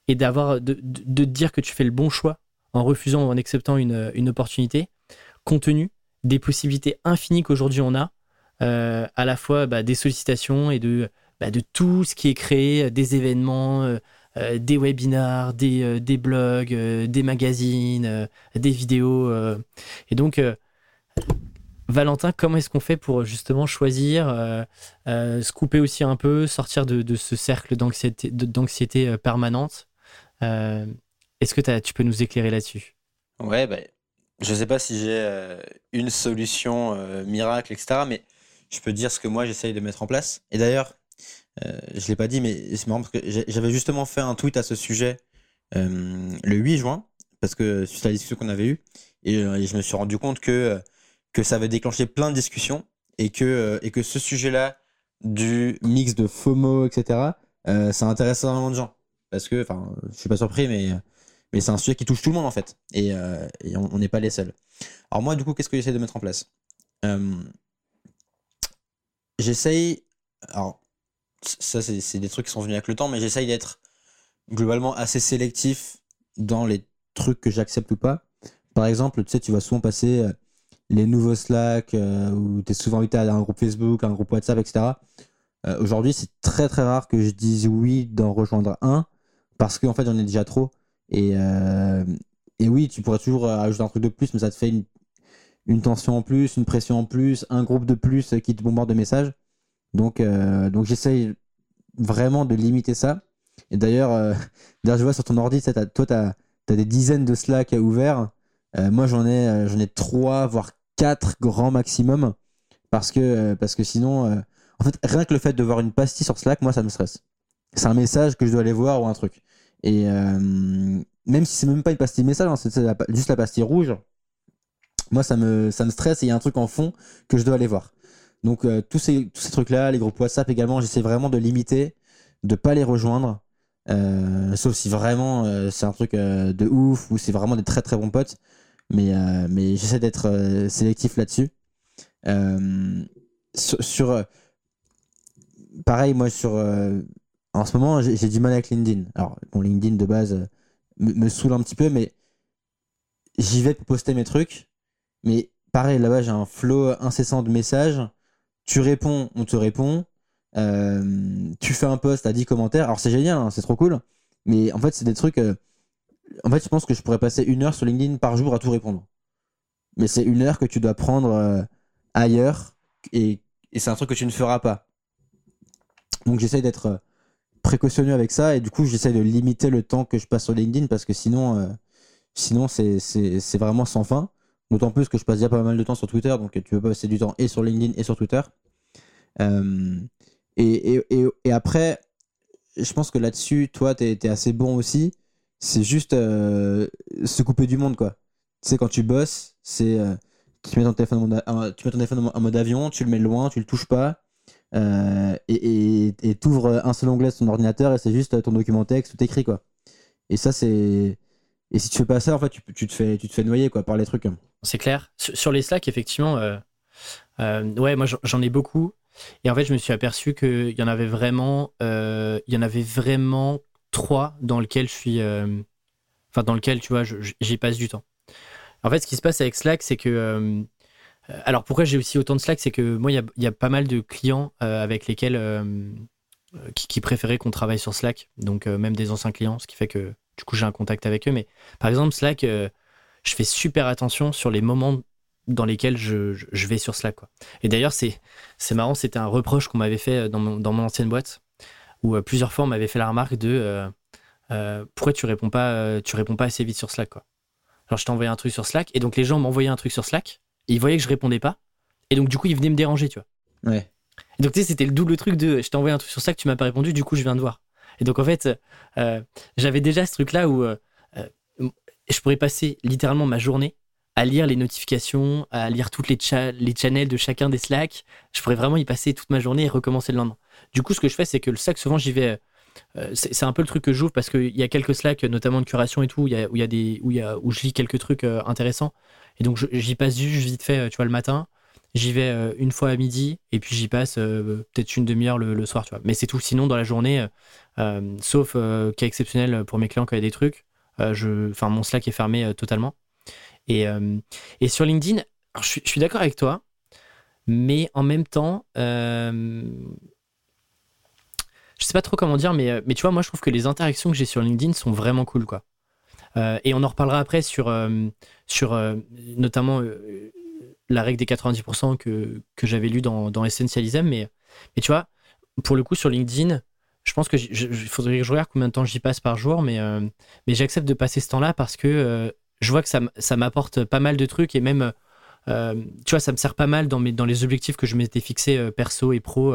et d'avoir de, de, dire que tu fais le bon choix en refusant ou en acceptant une, une opportunité compte tenu des possibilités infinies qu'aujourd'hui on a euh, à la fois bah, des sollicitations et de, bah, de tout ce qui est créé des événements euh, euh, des webinars des, des blogs des magazines des vidéos et donc Valentin, comment est-ce qu'on fait pour justement choisir, se couper aussi un peu, sortir de, de ce cercle d'anxiété, permanente Est-ce que tu peux nous éclairer là-dessus? Ouais, bah, je sais pas si j'ai euh, une solution euh, miracle, etc. Mais je peux dire ce que moi j'essaye de mettre en place. Et d'ailleurs, euh, je l'ai pas dit, mais c'est marrant parce que j'avais justement fait un tweet à ce sujet euh, le 8 juin, parce que suite à la discussion qu'on avait eue, et, euh, et je me suis rendu compte que, euh, que ça avait déclenché plein de discussions et que, euh, et que ce sujet-là du mix de FOMO, etc., euh, ça intéresse énormément de gens. Parce que, enfin, je suis pas surpris, mais mais c'est un sujet qui touche tout le monde en fait. Et, euh, on n'est pas les seuls. Alors moi du coup qu'est-ce que j'essaie de mettre en place? Euh, j'essaye alors ça c'est des trucs qui sont venus avec le temps mais j'essaye d'être globalement assez sélectif dans les trucs que j'accepte ou pas. Par exemple tu sais tu vas souvent passer euh, les nouveaux Slack ou tu es souvent invité à un groupe Facebook un groupe WhatsApp etc aujourd'hui c'est très très rare que je dise oui d'en rejoindre un parce qu'en fait j'en ai déjà trop et, euh, oui, tu pourrais toujours euh, ajouter un truc de plus, mais ça te fait une, tension en plus, une pression en plus, un groupe de plus euh, qui te bombarde de messages. Donc, j'essaye vraiment de limiter ça. Et d'ailleurs, je vois sur ton ordi, toi, tu as, des dizaines de Slack ouverts. Moi, j'en ai, j'en ai trois, voire quatre grands maximum. Parce que, sinon, en rien que le fait de voir une pastille sur Slack, moi, ça me stresse. C'est un message que je dois aller voir ou un truc. Et, euh, même si c'est même pas une pastille message, hein, c'est juste la pastille rouge, moi ça me, ça me stresse et il y a un truc en fond que je dois aller voir. Donc euh, tous ces, tous ces trucs-là, les groupes WhatsApp également, j'essaie vraiment de limiter, de pas les rejoindre. euh, sauf si vraiment c'est un truc de ouf ou c'est vraiment des très très bons potes. Mais, mais j'essaie d'être sélectif là-dessus. Sur, pareil, moi sur en ce moment j'ai du mal avec LinkedIn. Alors bon, LinkedIn de base euh, me, me saoule un petit peu, mais j'y vais pour poster mes trucs. Mais pareil, là-bas j'ai un flow incessant de messages. Tu réponds, on te répond. Euh, tu fais un post à 10 commentaires. Alors c'est génial, hein, c'est trop cool. Mais en fait, c'est des trucs. euh, En fait, je pense que je pourrais passer une heure sur LinkedIn par jour à tout répondre. Mais c'est une heure que tu dois prendre ailleurs et, et c'est un truc que tu ne feras pas. Donc j'essaye d'être précautionneux avec ça et du coup j'essaye de limiter le temps que je passe sur LinkedIn parce que sinon, euh, sinon c'est, vraiment sans fin. D'autant plus que je passe déjà pas mal de temps sur Twitter, donc tu peux passer du temps et sur LinkedIn et sur Twitter. Euh, et, et, et, après, je pense que là-dessus, toi, t'es, t'es assez bon aussi. C'est juste euh, se couper du monde, quoi. Tu sais, quand tu bosses, c'est tu mets ton téléphone en mode, tu mets ton téléphone en mode avion, tu le mets loin, tu le touches pas, euh, et t'ouvres un seul onglet sur ton ordinateur et c'est juste ton document texte, tout écrit, quoi. Et ça, c'est. Et si tu fais pas ça, en fait, tu, tu te, fais, tu te fais noyer, quoi, par les trucs. C'est clair. Sur, les Slack, effectivement, euh, euh, ouais, moi j'en- ai beaucoup. Et en fait, je me suis aperçu qu'il y en avait vraiment, euh, il y en avait vraiment trois dans lequel je suis, enfin dans lequel tu vois, j'y passe du temps. En fait, ce qui se passe avec Slack, c'est que, alors pourquoi j'ai aussi autant de Slack, c'est que moi, il y a, pas mal de clients euh, avec lesquels euh, euh, qui, préféraient qu'on travaille sur Slack, donc euh, même des anciens clients, ce qui fait que du coup j'ai un contact avec eux. Mais par exemple, Slack. euh, je fais super attention sur les moments dans lesquels je, vais sur Slack. Et d'ailleurs, c'est, marrant, c'était un reproche qu'on m'avait fait dans mon, ancienne boîte, où euh, plusieurs fois on m'avait fait la remarque de euh, euh, pourquoi tu réponds pas, euh, tu réponds pas assez vite sur Slack. Quoi? Alors je t'ai envoyé un truc sur Slack, et donc les gens m'envoyaient un truc sur Slack, et ils voyaient que je répondais pas, et donc du coup ils venaient me déranger, tu vois. Ouais. Et donc, tu sais, c'était le double truc de je t'ai envoyé un truc sur Slack, tu m'as pas répondu, du coup, je viens de voir. Et donc, en fait, euh, j'avais déjà ce truc-là où euh, euh, je pourrais passer littéralement ma journée à lire les notifications, à lire toutes les, cha- les channels de chacun des Slack. Je pourrais vraiment y passer toute ma journée et recommencer le lendemain. Du coup, ce que je fais, c'est que le Slack, souvent, j'y vais. Euh, c'est un peu le truc que j'ouvre parce qu'il y a quelques Slack, notamment de curation et tout, où, y a, où, y a où, je lis quelques trucs euh, intéressants. Et donc, j'y passe juste vite fait, euh, tu vois, le matin. J'y vais une fois à midi et puis j'y passe peut-être une demi-heure le, soir, tu vois. Mais c'est tout. Sinon, dans la journée, sauf euh, cas exceptionnel pour mes clients quand il y a des trucs, je, enfin, mon Slack est fermé totalement. Et, et sur LinkedIn, je suis, d'accord avec toi, mais en même temps, je sais pas trop comment dire, mais, euh, mais tu vois, moi, je trouve que les interactions que j'ai sur LinkedIn sont vraiment cool, quoi. Euh, et on en reparlera après sur, euh, sur notamment la règle des 90% que, que j'avais lu dans, dans Essentialism. Mais, mais tu vois, pour le coup, sur LinkedIn, je pense que il faudrait que je regarde combien de temps j'y passe par jour, mais, mais j'accepte de passer ce temps-là parce que je vois que ça, ça m'apporte pas mal de trucs et même, tu vois, ça me sert pas mal dans, mes, dans les objectifs que je m'étais fixés perso et pro.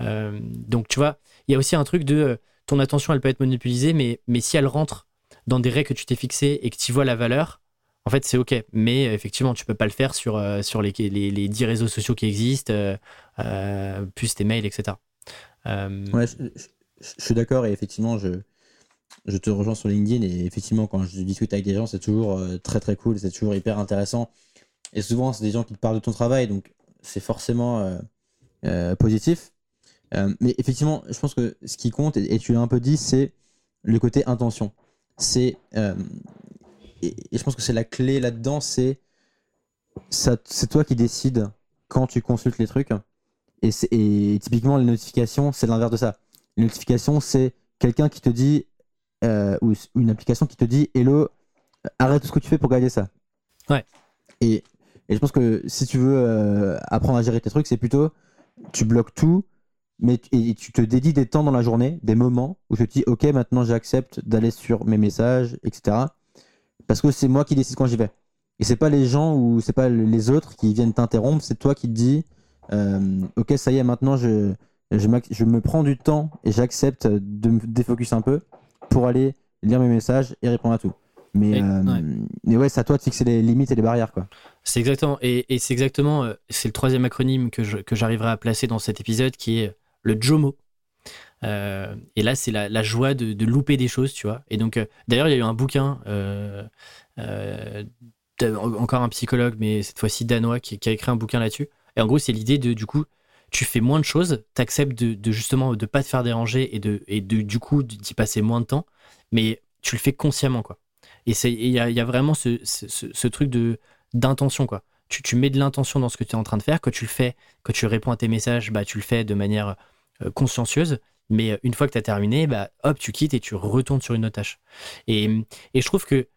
Euh, donc, tu vois, il y a aussi un truc de euh, ton attention, elle peut être monopolisée, mais, mais si elle rentre dans des règles que tu t'es fixées et que tu vois la valeur, en fait, c'est OK. Mais euh, effectivement, tu peux pas le faire sur, sur les, les, les 10 réseaux sociaux qui existent, plus tes mails, etc. Ouais, je, suis d'accord et effectivement, je, je te rejoins sur LinkedIn et effectivement, quand je discute avec des gens, c'est toujours très très cool, c'est toujours hyper intéressant. Et souvent, c'est des gens qui te parlent de ton travail, donc c'est forcément positif. Euh, mais effectivement, je pense que ce qui compte, et, et tu l'as un peu dit, c'est le côté intention. C'est euh, et, et je pense que c'est la clé là-dedans, c'est c'est toi qui décides quand tu consultes les trucs. Et, typiquement, les notifications, c'est l'inverse de ça. Les notifications, c'est quelqu'un qui te dit, euh, ou une application qui te dit Hello, arrête tout ce que tu fais pour regarder ça. Ouais. Et, et je pense que si tu veux apprendre à gérer tes trucs, c'est plutôt tu bloques tout, mais tu- et tu te dédies des temps dans la journée, des moments où tu te dis Ok, maintenant j'accepte d'aller sur mes messages, etc. Parce que c'est moi qui décide quand j'y vais. Et c'est pas les gens ou c'est pas les autres qui viennent t'interrompre, c'est toi qui te dis euh, ok, ça y est, maintenant je, je, je me prends du temps et j'accepte de me défocus un peu pour aller lire mes messages et répondre à tout. Mais, Et- euh, ouais. mais ouais, c'est à toi de fixer les limites et les barrières, quoi. C'est exactement, et, et c'est exactement, euh, c'est le troisième acronyme que je- que j'arriverai à placer dans cet épisode qui est le JOMO. Euh, et là, c'est la, joie de, louper des choses, tu vois. Et donc, euh, d'ailleurs, il y a eu un bouquin, euh, encore un psychologue, mais cette fois-ci danois, qui, a écrit un bouquin là-dessus. Et en gros, c'est l'idée de, du coup, tu fais moins de choses, tu acceptes de, de justement de pas te faire déranger et, du coup d'y passer moins de temps, mais tu le fais consciemment, quoi. Et il y a, vraiment ce, truc de d'intention, quoi. Tu, tu mets de l'intention dans ce que tu es en train de faire. Quand tu le fais, quand tu réponds à tes messages, bah, tu le fais de manière consciencieuse. Mais euh, une fois que tu as terminé, bah, hop, tu quittes et tu retournes sur une autre tâche. Et, et je trouve que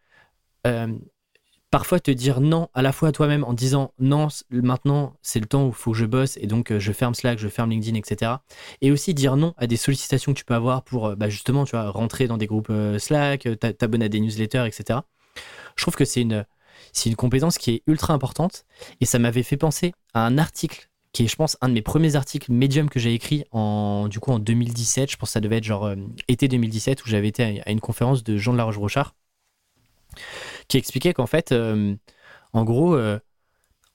euh, parfois te dire non à la fois à toi-même en disant non, maintenant c'est le temps où il faut que je bosse et donc euh, je ferme Slack, je ferme LinkedIn, etc. Et aussi dire non à des sollicitations que tu peux avoir pour euh, bah, justement tu vois, rentrer dans des groupes euh, Slack, euh, t'a- t'abonner à des newsletters, etc. Je trouve que c'est une, c'est une compétence qui est ultra importante et ça m'avait fait penser à un article qui est, je pense, un de mes premiers articles Medium que j'ai écrit en, du coup, en 2017. Je pense que ça devait être genre euh, été 2017 où j'avais été à, une conférence de Jean de la Roche-Brochard qui expliquait qu'en fait, euh, en gros, euh,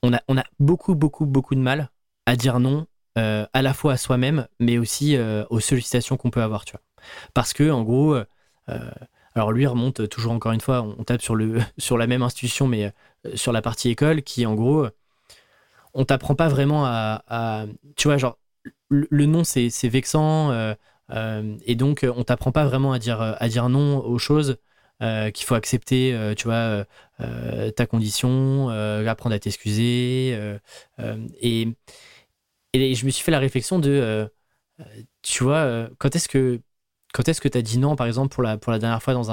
on, a, beaucoup, beaucoup, beaucoup de mal à dire non à la fois à soi-même, mais aussi aux sollicitations qu'on peut avoir, tu vois. Parce que, en gros, alors lui remonte toujours encore une fois, on tape sur, sur la même institution, mais sur la partie école, qui en gros, on t'apprend pas vraiment à, tu vois, genre, le, non c'est vexant, euh, euh, et donc on t'apprend pas vraiment à dire, non aux choses. euh, qu'il faut accepter, tu vois, ta condition, apprendre à t'excuser. et, et je me suis fait la réflexion de, tu vois, quand est-ce que quand tu as dit non, par exemple, pour la, pour la dernière fois dans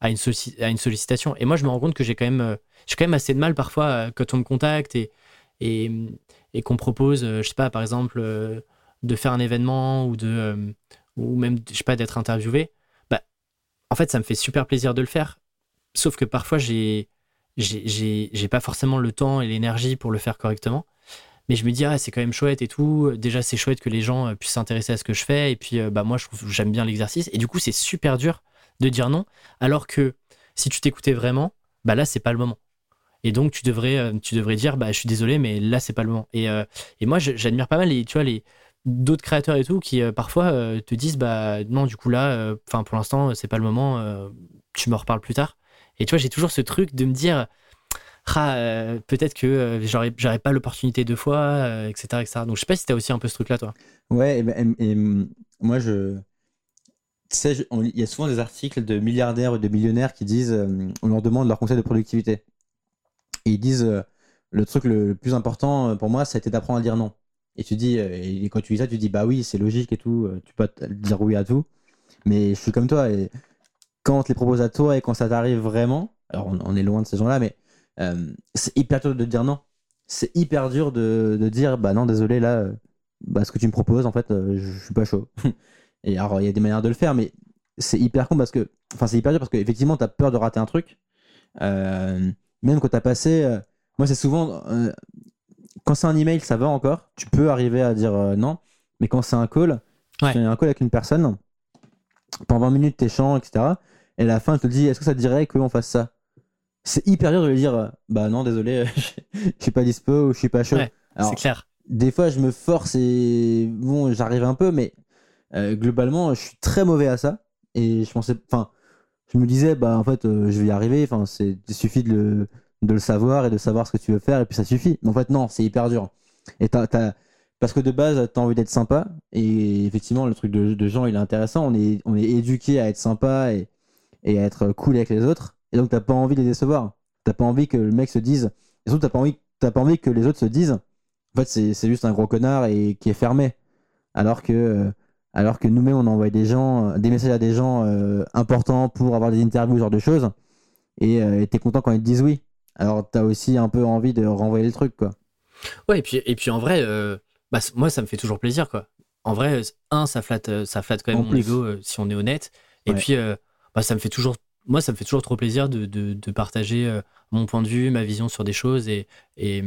à, une sollicitation? Et moi, je me rends compte que j'ai quand même, j'ai quand même assez de mal parfois quand on me contacte et, et, qu'on propose, euh, je sais pas, par exemple, euh, de faire un événement euh, ou même, je sais pas, d'être interviewé. Bah, en fait, ça me fait super plaisir de le faire. Sauf que parfois, j'ai, j'ai, pas forcément le temps et l'énergie pour le faire correctement. Mais je me dis, ah, c'est quand même chouette et tout. Déjà, c'est chouette que les gens puissent s'intéresser à ce que je fais. Et puis, bah, moi, j'aime bien l'exercice. Et du coup, c'est super dur de dire non. Alors que si tu t'écoutais vraiment, bah là, c'est pas le moment. Et donc, tu devrais, euh, tu devrais dire, bah, je suis désolé, mais là, c'est pas le moment. Et, euh, et moi, j'admire pas mal les, tu vois, les d'autres créateurs et tout qui euh, parfois te disent, bah, non, du coup, là, pour l'instant, c'est pas le moment. tu me reparles plus tard. Et tu vois, j'ai toujours ce truc de me dire, ah, peut-être que j'aurais, pas l'opportunité deux fois, etc., etc. Donc, je sais pas si t'as aussi un peu ce truc-là, toi. Ouais, et, ben, hum, moi, je. Il y a souvent des articles de milliardaires ou de millionnaires qui disent on leur demande leur conseil de productivité. Ils disent euh, le truc le, plus important euh, pour moi, ça a été d'apprendre à dire non. Et tu dis, euh, et quand tu dis ça, tu dis bah oui, c'est logique et tout, tu peux dire oui à tout. Mais je suis comme toi, et quand on te les propose à toi et quand ça t'arrive vraiment, alors on, est loin de ces gens-là, mais c'est hyper dur de dire non. C'est hyper dur de, dire bah non, désolé, là, bah, ce que tu me proposes, en fait, je, suis pas chaud. et alors, il y a des manières de le faire, mais c'est hyper con parce que, enfin, c'est hyper dur parce qu'effectivement, tu as peur de rater un truc. Même quand tu as passé, euh, moi, c'est souvent, euh, quand c'est un email, ça va encore, tu peux arriver à dire euh, non, mais quand c'est un call, Ouais. tu fais un call avec une personne, pendant 20 minutes, t'échanges, etc. Et à la fin, elle te dit, est-ce que ça te dirait qu'on fasse ça? C'est hyper dur de lui dire, euh, bah non, désolé, je suis pas dispo ou je suis pas chaud. Ouais, Alors, c'est clair. des fois je me force et bon j'arrive un peu mais euh, globalement je suis très mauvais à ça et je pensais enfin je me disais bah en fait euh, je vais y arriver enfin c'est il suffit de le, de le savoir et de savoir ce que tu veux faire et puis ça suffit. Mais en fait non c'est hyper dur. Et t'as, parce que de base t'as envie d'être sympa et effectivement le truc de, de Jean il est intéressant. On est on est éduqué à être sympa et, et à être cool avec les autres. Et donc t'as pas envie de les décevoir. T'as pas envie que le mec se dise et surtout t'as pas envie t'as pas envie que les autres se disent en fait, c'est c'est juste un gros connard et qui est fermé. Alors que, euh, alors que nous-mêmes, on envoie des gens, euh, des messages à des gens euh, importants pour avoir des interviews, ce genre de choses. Et euh, t'es content quand ils te disent oui. Alors t'as aussi un peu envie de renvoyer le truc, quoi. Ouais, et puis, et puis en vrai, euh, bah, moi, ça me fait toujours plaisir, quoi. En vrai, un, ça flatte, ça flatte quand même En mon ego, si on est honnête. Et Ouais. puis, bah, ça me fait toujours, moi, ça me fait toujours trop plaisir de, de, de partager mon point de vue, ma vision sur des choses et, et,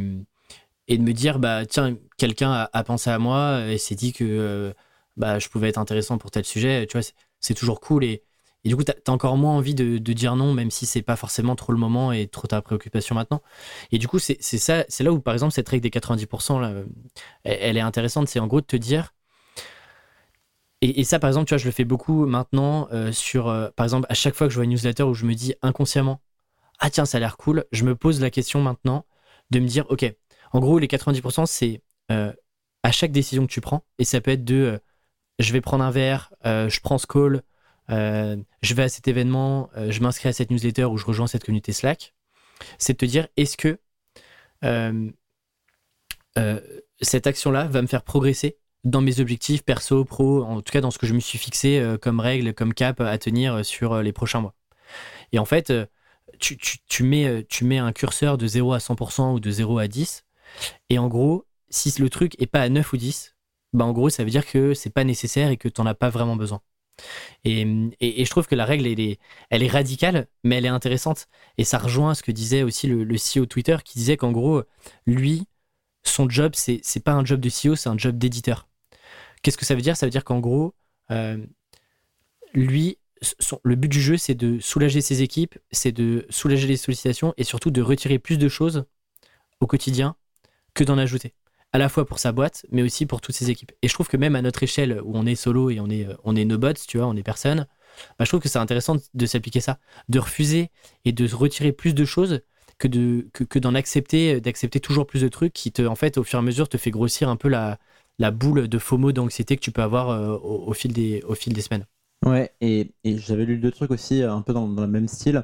et de me dire, bah, tiens, quelqu'un a, a pensé à moi et s'est dit que bah, je pouvais être intéressant pour tel sujet. Tu vois, c'est- toujours cool. Et, Et du coup, tu as, encore moins envie de, dire non, même si c'est pas forcément trop le moment et trop ta préoccupation maintenant. Et du coup, c'est ça, c'est là où, par exemple, cette règle des 90%, là, elle, est intéressante. C'est en gros de te dire. Et, et ça, par exemple, tu vois, je le fais beaucoup maintenant euh, sur, euh, par exemple, à chaque fois que je vois une newsletter où je me dis inconsciemment, ah tiens, ça a l'air cool, je me pose la question maintenant de me dire, ok, en gros, les 90%, c'est euh, à chaque décision que tu prends, et ça peut être de, je vais prendre un verre, euh, je prends ce call, euh, je vais à cet événement, euh, je m'inscris à cette newsletter ou je rejoins cette communauté Slack, c'est de te dire, est-ce que cette action-là va me faire progresser dans mes objectifs perso, pro, en tout cas dans ce que je me suis fixé comme règle, comme cap à tenir sur les prochains mois? Et en fait, tu mets un curseur de 0 à 100% ou de 0 à 10, et en gros, si le truc est pas à 9 ou 10, bah en gros, ça veut dire que c'est pas nécessaire et que tu n'en as pas vraiment besoin. Et, et- je trouve que la règle, elle est, elle est radicale, mais elle est intéressante. Et ça rejoint ce que disait aussi le, CEO Twitter, qui disait qu'en gros, lui, son job, c'est c'est pas un job de CEO, c'est un job d'éditeur. Qu'est-ce que ça veut dire? Ça veut dire qu'en gros, euh, lui, le but du jeu, c'est de soulager ses équipes, c'est de soulager les sollicitations et surtout de retirer plus de choses au quotidien que d'en ajouter. À la fois pour sa boîte, mais aussi pour toutes ses équipes. Et je trouve que même à notre échelle, où on est solo et on est, euh, on est no bots, tu vois, on est personne, bah, je trouve que c'est intéressant de, s'appliquer ça, de refuser et de se retirer plus de choses que de que, d'en accepter, d'accepter toujours plus de trucs qui te, en fait, au fur et à mesure, te fait grossir un peu la, la boule de FOMO, d'anxiété que tu peux avoir euh, au, fil des, au fil des semaines. Ouais, et, et j'avais lu deux trucs aussi, euh, un peu dans, dans le même style.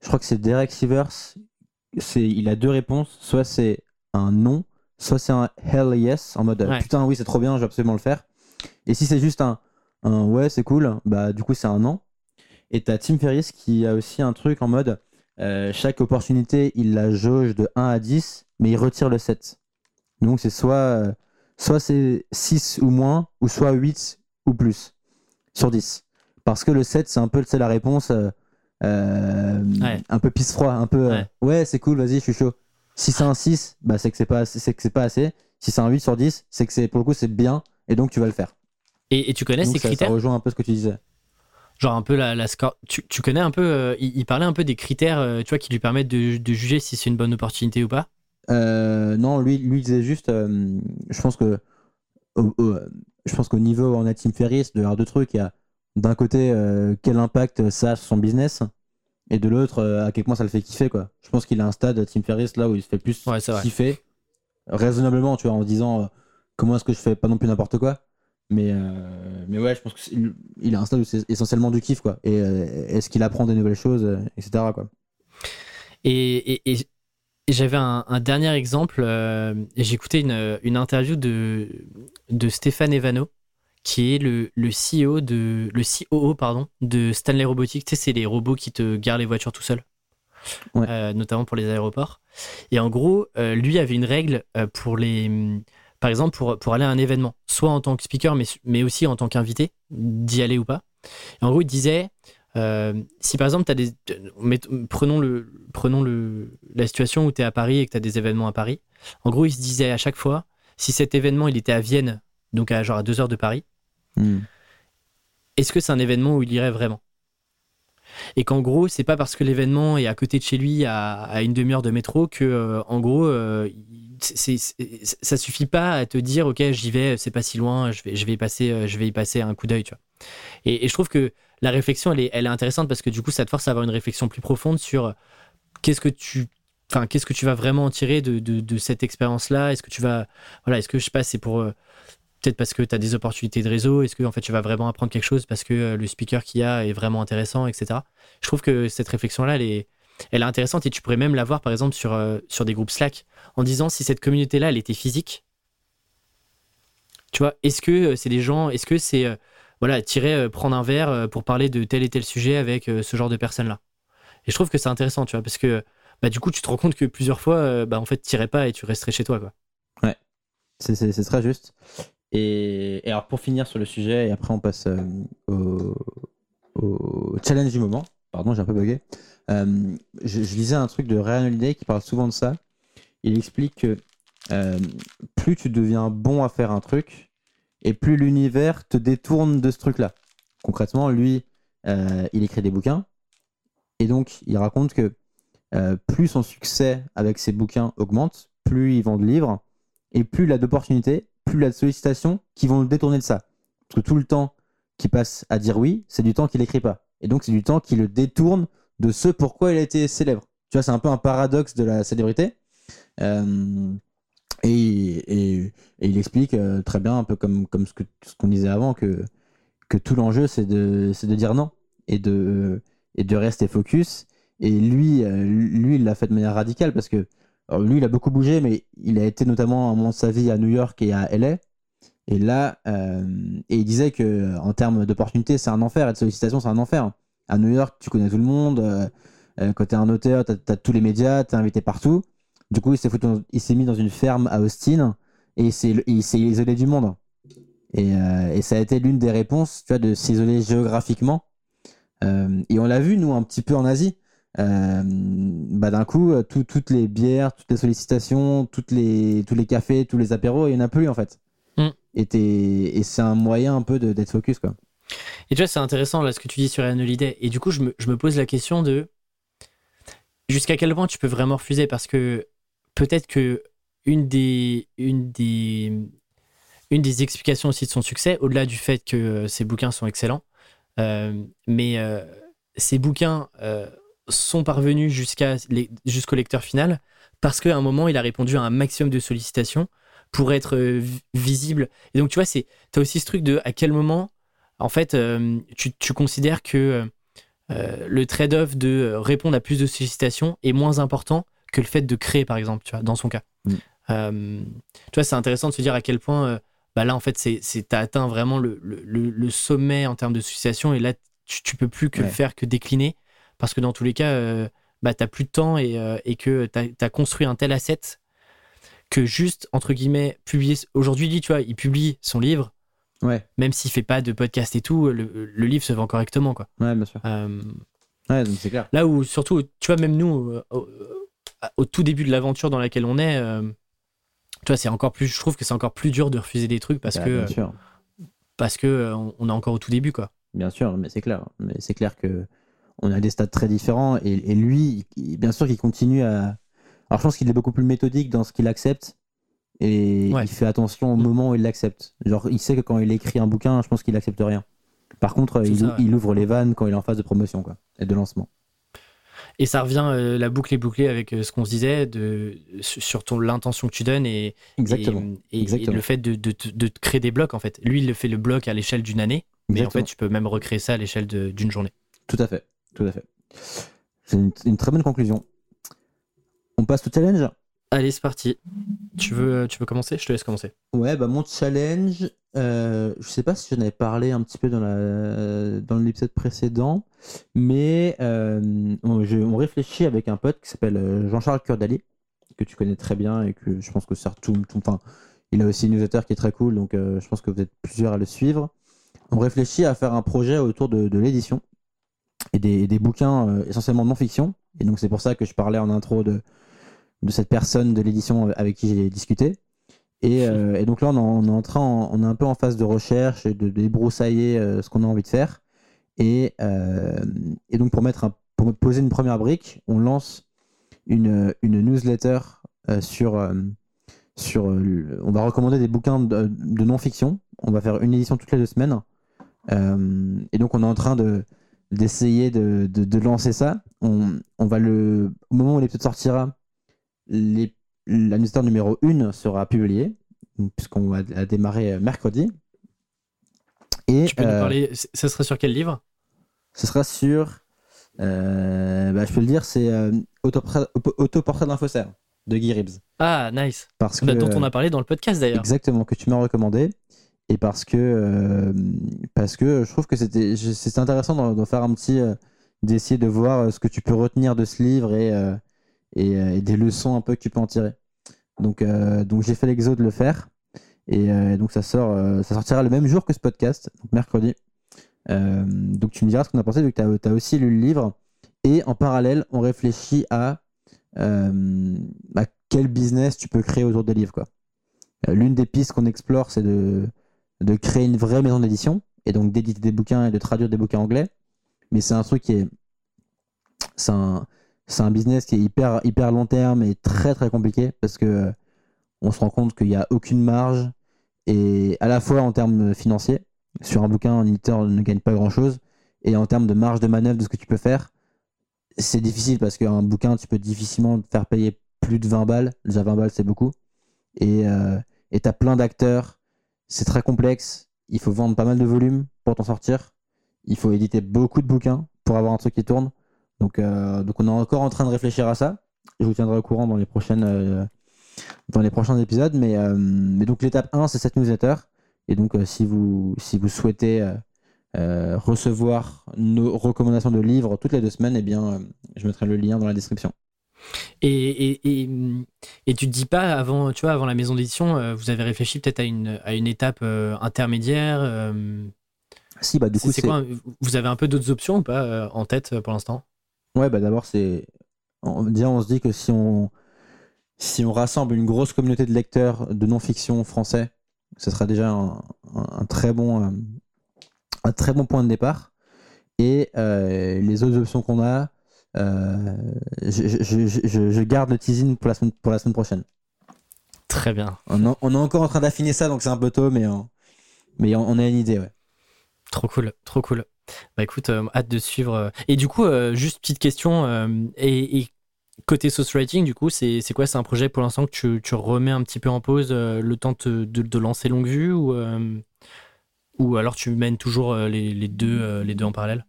Je crois que c'est Derek Sivers. Il a deux réponses. Soit c'est un non, soit c'est un hell yes, en mode Ouais. putain, oui, c'est trop bien, je vais absolument le faire. Et si c'est juste un, un ouais, c'est cool, bah du coup, c'est un non. Et t'as Tim Ferriss qui a aussi un truc en mode euh, chaque opportunité, il la jauge de 1 à 10, mais il retire le 7. Donc c'est soit, euh, soit c'est 6 ou moins, ou soit 8 ou plus sur 10. Parce que le 7, c'est un peu c'est la réponse euh, euh, Ouais. un peu pisse-froid, un peu euh, Ouais. ouais, c'est cool, vas-y, je suis chaud. Si c'est un 6, bah, c'est que c'est pas, assez- c'est que c'est pas assez. Si c'est un 8 sur 10, c'est que c'est pour le coup, c'est bien, et donc tu vas le faire. Et, et tu connais Donc ces ça, ça critères rejoint un peu ce que tu disais. Genre un peu la, la score. Tu, tu connais un peu. euh, il, il parlait un peu des critères, euh, tu vois, qui lui permettent de, de juger si c'est une bonne opportunité ou pas? Euh, non, lui, lui disait juste, je pense que, je pense qu'au niveau on a Tim Ferriss, de avoir deux trucs, il y a d'un côté quel impact ça a sur son business, et de l'autre euh, à quel point ça le fait kiffer quoi. Je pense qu'il a un stade Tim Ferriss là où il se fait plus Ouais, kiffer, raisonnablement, tu vois, en disant euh, comment est-ce que je fais pas non plus n'importe quoi. Mais, euh, mais ouais, je pense qu'il il a un stade où c'est essentiellement du kiff quoi. Et est-ce qu'il apprend des nouvelles choses, etc. quoi. Et, et- et- et j'avais un, un dernier exemple. J'écoutais une, une interview de, de Stéphane Evano, qui est le, le CEO de le COO pardon de Stanley Robotics. Tu sais, c'est les robots qui te garent les voitures tout seuls, Ouais. Euh, notamment pour les aéroports. Et en gros, euh, lui avait une règle euh, pour les, par exemple, pour, pour aller à un événement, soit en tant que speaker, mais, mais aussi en tant qu'invité, d'y aller ou pas. Et en gros, il disait, euh, si par exemple, as des, prenons, le, prenons le, la situation où tu es à Paris et que tu as des événements à Paris, en gros, il se disait à chaque fois, si cet événement il était à Vienne, donc à genre à deux heures de Paris, Hmm. est-ce que c'est un événement où il irait vraiment? Et qu'en gros, c'est pas parce que l'événement est à côté de chez lui à, une demi-heure de métro que, euh, en gros, euh, ça suffit pas à te dire, ok, j'y vais, c'est pas si loin, je vais, y passer, euh, je vais y passer un coup d'œil, tu vois. Et, je trouve que la réflexion, elle est, intéressante parce que du coup, ça te force à avoir une réflexion plus profonde sur qu'est-ce que tu, vas vraiment en tirer de, cette expérience-là? Est-ce que tu vas, voilà, est-ce que je sais c'est pour peut-être parce que tu as des opportunités de réseau Est-ce que en fait tu vas vraiment apprendre quelque chose parce que euh, le speaker qu'il y a est vraiment intéressant, etc. Je trouve que cette réflexion-là, elle est, intéressante et tu pourrais même la voir par exemple sur, euh, sur des groupes Slack en disant si cette communauté-là, elle était physique. Tu vois, est-ce que euh, c'est des gens, est-ce que c'est voilà, tirer, prendre un verre pour parler de tel et tel sujet avec ce genre de personnes-là? Et je trouve que c'est intéressant, tu vois, parce que bah, du coup, tu te rends compte que plusieurs fois, bah, en fait, tu pas et tu resterais chez toi, quoi. C'est c'est très juste. Et, alors pour finir sur le sujet, et après on passe euh, au, challenge du moment. Pardon, j'ai un peu bugué. Euh, je, lisais un truc de Ryan Holiday qui parle souvent de ça. Il explique que euh, plus tu deviens bon à faire un truc, et plus l'univers te détourne de ce truc-là. Concrètement, lui, il écrit des bouquins. Et donc, il raconte que plus son succès avec ses bouquins augmente, plus il vend de livres, et plus il a d'opportunités, plus il a de sollicitations qui vont le détourner de ça. Parce que tout le temps qu'il passe à dire oui, c'est du temps qu'il n'écrit pas. Et donc, c'est du temps qui le détourne de ce pourquoi il a été célèbre. Tu vois, c'est un peu un paradoxe de la célébrité. Euh, et, il explique euh, très bien, un peu comme, ce qu'on disait avant, que, tout l'enjeu, c'est de, dire non et de, et de rester focus. Et lui, euh, lui il l'a fait de manière radicale parce que lui, il a beaucoup bougé, mais il a été notamment à un moment de sa vie à New York et à LA. Et là, euh, il disait que en termes d'opportunités, c'est un enfer et de sollicitations, c'est un enfer. À New York, tu connais tout le monde. euh, euh, quand t'es un auteur, t'as as tous les médias, t'es invité partout. Du coup, il s'est mis dans une ferme à Austin et il s'est isolé du monde. Et, euh, ça a été l'une des réponses, tu vois, de s'isoler géographiquement. Euh, et on l'a vu, nous, un petit peu en Asie. Euh, bah, d'un coup, euh, tout- toutes les bières, toutes les sollicitations, toutes les, tous les cafés, tous les apéros, il n'y en a plus en fait. Mm. Et, c'est un moyen un peu de- d'être focus. Quoi. Et tu vois, c'est intéressant là ce que tu dis sur Anne Holiday. Et du coup, je me, je me pose la question de jusqu'à quel point tu peux vraiment refuser? Parce que peut-être que une des, une des, une des explications aussi de son succès, au-delà du fait que ses bouquins sont excellents, euh, mais euh, ces bouquins sont parvenus jusqu'à jusqu'au lecteur final parce qu'à un moment, il a répondu à un maximum de sollicitations pour être euh, vi- visible. Et donc, tu vois, c'est as aussi ce truc de à quel moment, en fait, euh, tu, tu considères que euh, le trade-off de répondre à plus de sollicitations est moins important que le fait de créer, par exemple, tu vois, dans son cas. Mm. Euh, tu vois, c'est intéressant de se dire à quel point, bah là, en fait, c'est, c'est, t'as atteint vraiment le- le sommet en termes de sollicitations et là, tu, tu peux plus que Ouais. faire que décliner parce que dans tous les cas, euh, bah, t'as plus de temps et, euh, et que t'as, as construit un tel asset que juste, entre guillemets, publier. Aujourd'hui, lui, tu vois, il publie son livre, Ouais, même s'il fait pas de podcast et tout, le, le livre se vend correctement, quoi. ouais, bien sûr. Euh, Ouais, donc c'est clair. Là où, surtout, tu vois, même nous, euh, au, au tout début de l'aventure dans laquelle on est, tu vois, c'est encore plus, je trouve que c'est encore plus dur de refuser des trucs parce Bah, que, bien sûr. parce que on on est encore au tout début, quoi. Bien sûr, mais c'est clair. Mais c'est clair que on a des stades très différents et, et lui, il- bien sûr qu'il continue à. Alors je pense qu'il est beaucoup plus méthodique dans ce qu'il accepte et Ouais. il fait attention au Mm. moment où il l'accepte. Genre, il sait que quand il écrit un bouquin, je pense qu'il accepte rien. Par contre, il, ça, ouais. il ouvre les vannes quand il est en phase de promotion quoi, et de lancement. Et ça revient, euh, la boucle est bouclée avec euh, ce qu'on se disait de, sur l'intention que tu donnes et, Exactement. et, et- et Exactement. le fait de, de, créer des blocs, en fait. Lui, il fait le bloc à l'échelle d'une année, mais en Exactement. fait, tu peux même recréer ça à l'échelle d'une journée. Tout à fait. Tout à fait. C'est une, une très bonne conclusion. On passe au challenge? Allez, c'est parti. Tu veux, tu veux commencer? Je te laisse commencer. Ouais, bah mon challenge, euh, je sais pas si j'en avais parlé un petit peu dans la dans l'épisode précédent, mais euh, on, je- on réfléchit avec un pote qui s'appelle euh, Jean-Charles Curdali, que tu connais très bien et que je pense que ça tout, tout- enfin, il a aussi une newsletter qui est très cool, donc euh, je pense que vous êtes plusieurs à le suivre. On réfléchit à faire un projet autour de, de l'édition et des, des bouquins euh, essentiellement non-fiction, et donc c'est pour ça que je parlais en intro de de cette personne de l'édition avec qui j'ai discuté. Et, euh, et donc là, on, est en train, on est un peu en phase de recherche et de débroussailler euh, ce qu'on a envie de faire. Et, euh, et donc pour mettre un, pour poser une première brique, on lance une, une newsletter euh, sur, euh, sur, euh, on va recommander des bouquins de, de non-fiction. On va faire une édition toutes les deux semaines. Euh, et donc on est en train de d'essayer de, de, de lancer ça. On, on va le, au moment où l'épisode sortira, les, la newsletter numéro 1 sera publiée, puisqu'on va la démarrer euh, mercredi. Et Tu peux nous euh, parler, c- ça serait sur quel livre? ce sera sur. euh, bah, je peux le dire, c'est euh, Autoportrait Autoportrait d'un faussaire de Guy Reeves. Ah, nice. Parce que, Bah, dont on a parlé dans le podcast d'ailleurs. Exactement, que tu m'as recommandé. Et parce que, euh, parce que je trouve que c'était intéressant d'en faire un petit. euh, d'essayer de voir euh, ce que tu peux retenir de ce livre et, et, des leçons un peu que tu peux en tirer. Donc, donc j'ai fait l'exo de le faire. Et donc ça, sort, ça sortira le même jour que ce podcast, donc mercredi. Donc tu me diras ce qu'on a pensé, vu que tu as, aussi lu le livre. Et en parallèle, on réfléchit à, quel business tu peux créer autour des livres. Quoi. L'une des pistes qu'on explore, c'est de, de créer une vraie maison d'édition, et donc d'éditer des bouquins et de traduire des bouquins anglais. mais c'est un truc qui est. C'est un, c'est un business qui est hyper, hyper long terme et très très compliqué parce que on se rend compte qu'il n'y a aucune marge et à la fois en termes financiers, sur un bouquin, un éditeur ne gagne pas grand chose et en termes de marge de manœuvre de ce que tu peux faire, c'est difficile parce qu'un bouquin, tu peux difficilement te faire payer plus de 20 balles. Déjà 20 balles, c'est beaucoup. Et euh, tu as plein d'acteurs. C'est très complexe. Il faut vendre pas mal de volume pour t'en sortir. Il faut éditer beaucoup de bouquins pour avoir un truc qui tourne. Donc, euh, donc on est encore en train de réfléchir à ça. Je vous tiendrai au courant dans les, prochaines, euh, dans les prochains épisodes. Mais, euh, donc l'étape 1, c'est cette newsletter. Et donc si, vous, si vous souhaitez recevoir nos recommandations de livres toutes les deux semaines, eh bien, je mettrai le lien dans la description. Et, et, et, tu te dis pas avant, tu vois, avant la maison d'édition, vous avez réfléchi peut-être à une, à une étape intermédiaire Si, bah du coup, c'est quoi Vous avez un peu d'autres options ou pas en tête pour l'instant? Ouais, bah d'abord, c'est. Déjà, on se dit que si on... si on rassemble une grosse communauté de lecteurs de non-fiction français, ce sera déjà un, très bon, euh, un très bon point de départ. Et euh, les autres options qu'on a, euh, je, garde le teasing pour la semaine, pour la semaine prochaine. Très bien. On, est encore en train d'affiner ça, donc c'est un peu tôt, mais, mais on, a une idée, ouais. Trop cool, trop cool. Bah écoute, euh, hâte de suivre. Euh. Et du coup, euh, juste petite question. Et, côté source writing, du coup, c'est quoi? C'est un projet pour l'instant que tu, tu, remets un petit peu en pause le temps de, de, lancer longue vue ou, ou alors tu mènes toujours les, les deux, les deux en parallèle?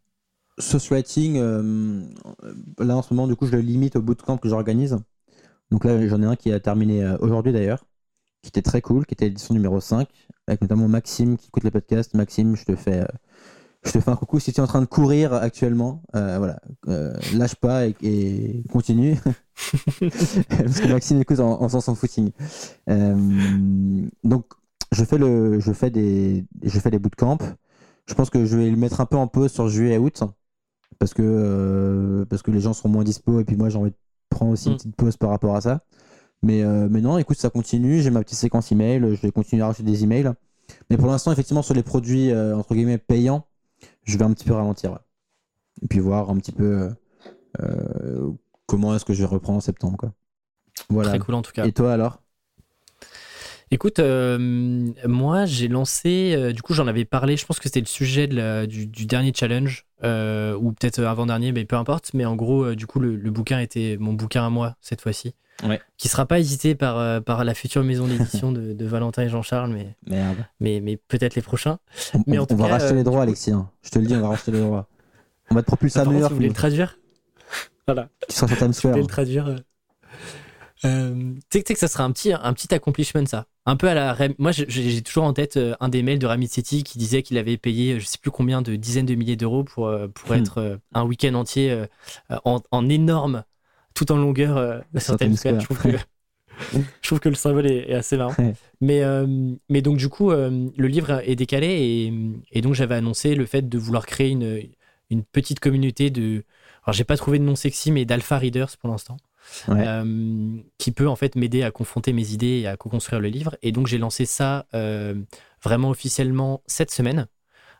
Source writing, là en ce moment, du coup, je le limite au bootcamp que j'organise. Donc là, j'en ai un qui a terminé aujourd'hui d'ailleurs, qui était très cool, qui était l'édition numéro 5, avec notamment Maxime qui écoute le podcast. Maxime, je te fais je te fais un coucou si tu es en train de courir actuellement. Euh, voilà, euh, lâche pas et, continue. Parce que Maxime écoute en, en sens en footing. Euh, donc, je fais, le, je, fais des, je fais des bootcamps. Je pense que je vais le mettre un peu en pause sur juillet et août. Parce que, parce que les gens seront moins dispo et puis moi j'ai envie de prendre aussi une mm. petite pause par rapport à ça. Mais, mais non, écoute, ça continue. J'ai ma petite séquence email. Je vais continuer à rajouter des emails. Mais pour l'instant, effectivement, sur les produits entre guillemets payants, je vais un petit peu ralentir. Et puis voir un petit peu euh, comment est-ce que je vais reprendre en septembre. Quoi. Voilà. Très cool en tout cas. Et toi alors? Écoute, euh, moi j'ai lancé, euh, du coup j'en avais parlé, je pense que c'était le sujet du, dernier challenge, ou peut-être avant-dernier, mais peu importe. Mais en gros, du coup le, bouquin était mon bouquin à moi cette fois-ci. Ouais. Qui sera pas hésité par, par la future maison d'édition de, de, Valentin et Jean-Charles, mais, mais, mais peut-être les prochains. On, mais on, va racheter les droits, Alexis. Hein. Je te le dis, on va racheter les droits. On va te propulser à New York. vous voulez le traduire Voilà. Tu seras sur Times Square. le traduire. Euh, tu sais que ça sera un petit, un petit accomplishment, ça. Un peu à la. Moi, j'ai toujours en tête euh, un des mails de Ramit City qui disait qu'il avait payé je sais plus combien de dizaines de milliers d'euros pour, euh, pour hmm. être un week-end entier en, en, énorme, tout en longueur sur Times Square. Je trouve, que, je trouve que le symbole est, assez marrant. Mais, mais donc, du coup, le livre est décalé et, et donc j'avais annoncé le fait de vouloir créer une, une petite communauté de. Alors, j'ai pas trouvé de nom sexy, mais d'alpha readers pour l'instant. Euh, qui peut en fait m'aider à confronter mes idées et à co-construire le livre. Et donc j'ai lancé ça euh, vraiment officiellement cette semaine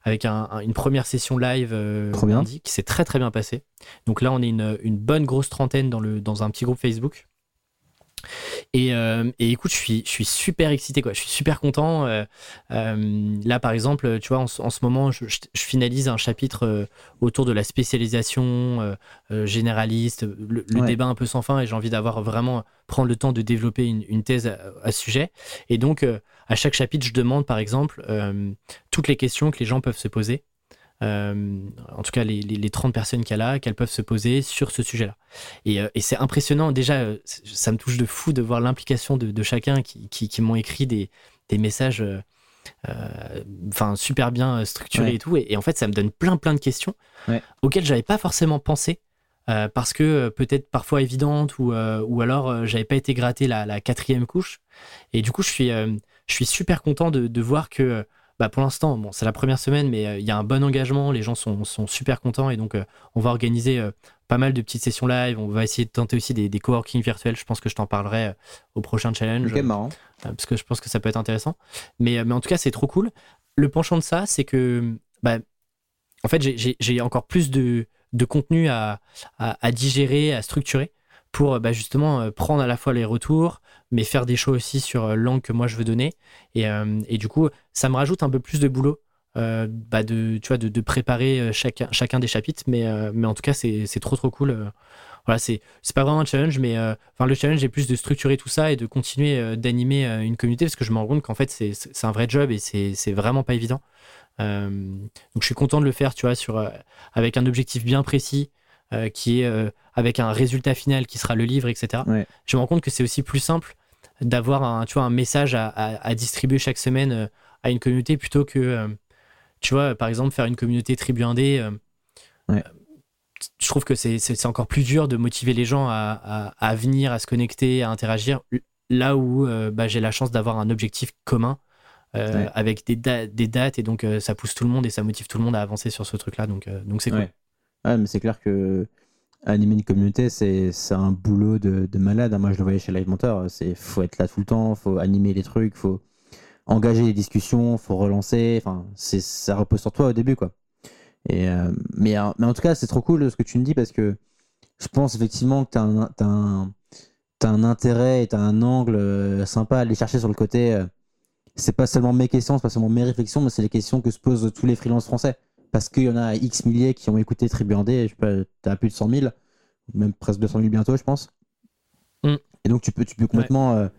avec une première session live euh, lundi, qui s'est très très bien passée. Donc là on est une, une, bonne grosse trentaine dans, le, dans un petit groupe Facebook. Euh, et, écoute, je suis, je suis super excité, quoi. Je suis super content. Euh, euh, là, par exemple, tu vois, en, ce moment, je, finalise un chapitre autour de la spécialisation généraliste, le, débat un peu sans fin, et j'ai envie d'avoir vraiment prendre le temps de développer une, thèse à, ce sujet. Et donc, à chaque chapitre, je demande, par exemple, toutes les questions que les gens peuvent se poser. Euh, en tout cas les, les, 30 personnes qu'il y a qu'elles peuvent se poser sur ce sujet-là. Et, euh, et c'est impressionnant, déjà, euh, ça me touche de fou de voir l'implication de, de, chacun qui, qui, m'ont écrit des, des messages enfin super bien structurés et tout. Et, en fait, ça me donne plein, plein de questions auxquelles j'avais pas forcément pensé. parce que peut-être parfois évidentes ou, ou alors j'avais pas été gratté la, la, quatrième couche. Et du coup, je suis, je suis super content de, de voir que bah pour l'instant, bon, c'est la première semaine, mais euh, il y a un bon engagement, les gens sont, sont super contents et donc euh, on va organiser euh, pas mal de petites sessions live. On va essayer de tenter aussi des, des coworking virtuels. Je pense que je t'en parlerai au prochain challenge. Ok, marrant. parce que je pense que ça peut être intéressant. Mais, mais en tout cas, c'est trop cool. Le penchant de ça, c'est que bah, en fait, j'ai encore plus de, de contenu à, à, digérer, à structurer pour bah, justement prendre à la fois les retours, mais faire des choix aussi sur l'angle que moi je veux donner. Et, et, du coup, ça me rajoute un peu plus de boulot. bah de, tu vois, de, de, préparer chacun, chacun des chapitres, mais, mais en tout cas, c'est trop trop cool voilà, c'est pas vraiment un challenge, mais euh, enfin le challenge est plus de structurer tout ça et de continuer euh, d'animer euh, une communauté parce que je me rends compte qu'en fait c'est un vrai job et c'est vraiment pas évident. donc je suis content de le faire, tu vois, sur, avec un objectif bien précis. qui est avec un résultat final qui sera le livre, etc. Je me rends compte que c'est aussi plus simple d'avoir un, tu vois, un message à, à, distribuer chaque semaine à une communauté plutôt que, tu vois, par exemple, faire une communauté tribu indé. Ouais je trouve que c'est encore plus dur de motiver les gens à, venir, à se connecter, à interagir, là où euh, bah, j'ai la chance d'avoir un objectif commun euh, avec des, des, dates, et donc euh, ça pousse tout le monde et ça motive tout le monde à avancer sur ce truc-là, donc donc c'est cool. Ouais. mais c'est clair que animer une communauté, c'est un boulot de, malade. Hein. Moi, je le voyais chez Live Mentor, il faut être là tout le temps, faut animer les trucs, faut engager les discussions, faut relancer, enfin, ça repose sur toi au début, quoi. Et, euh, mais, euh, mais en tout cas, c'est trop cool ce que tu me dis parce que je pense effectivement que tu as un, intérêt et tu as un angle euh, sympa à aller chercher sur le côté. c'est pas seulement mes questions, c'est pas seulement mes réflexions, mais c'est les questions que se posent tous les freelances français. Parce qu'il y en a X milliers qui ont écouté Tribu D, tu as plus de 100 000, même presque 200 000 bientôt, je pense. Mm. Et donc tu peux, tu peux complètement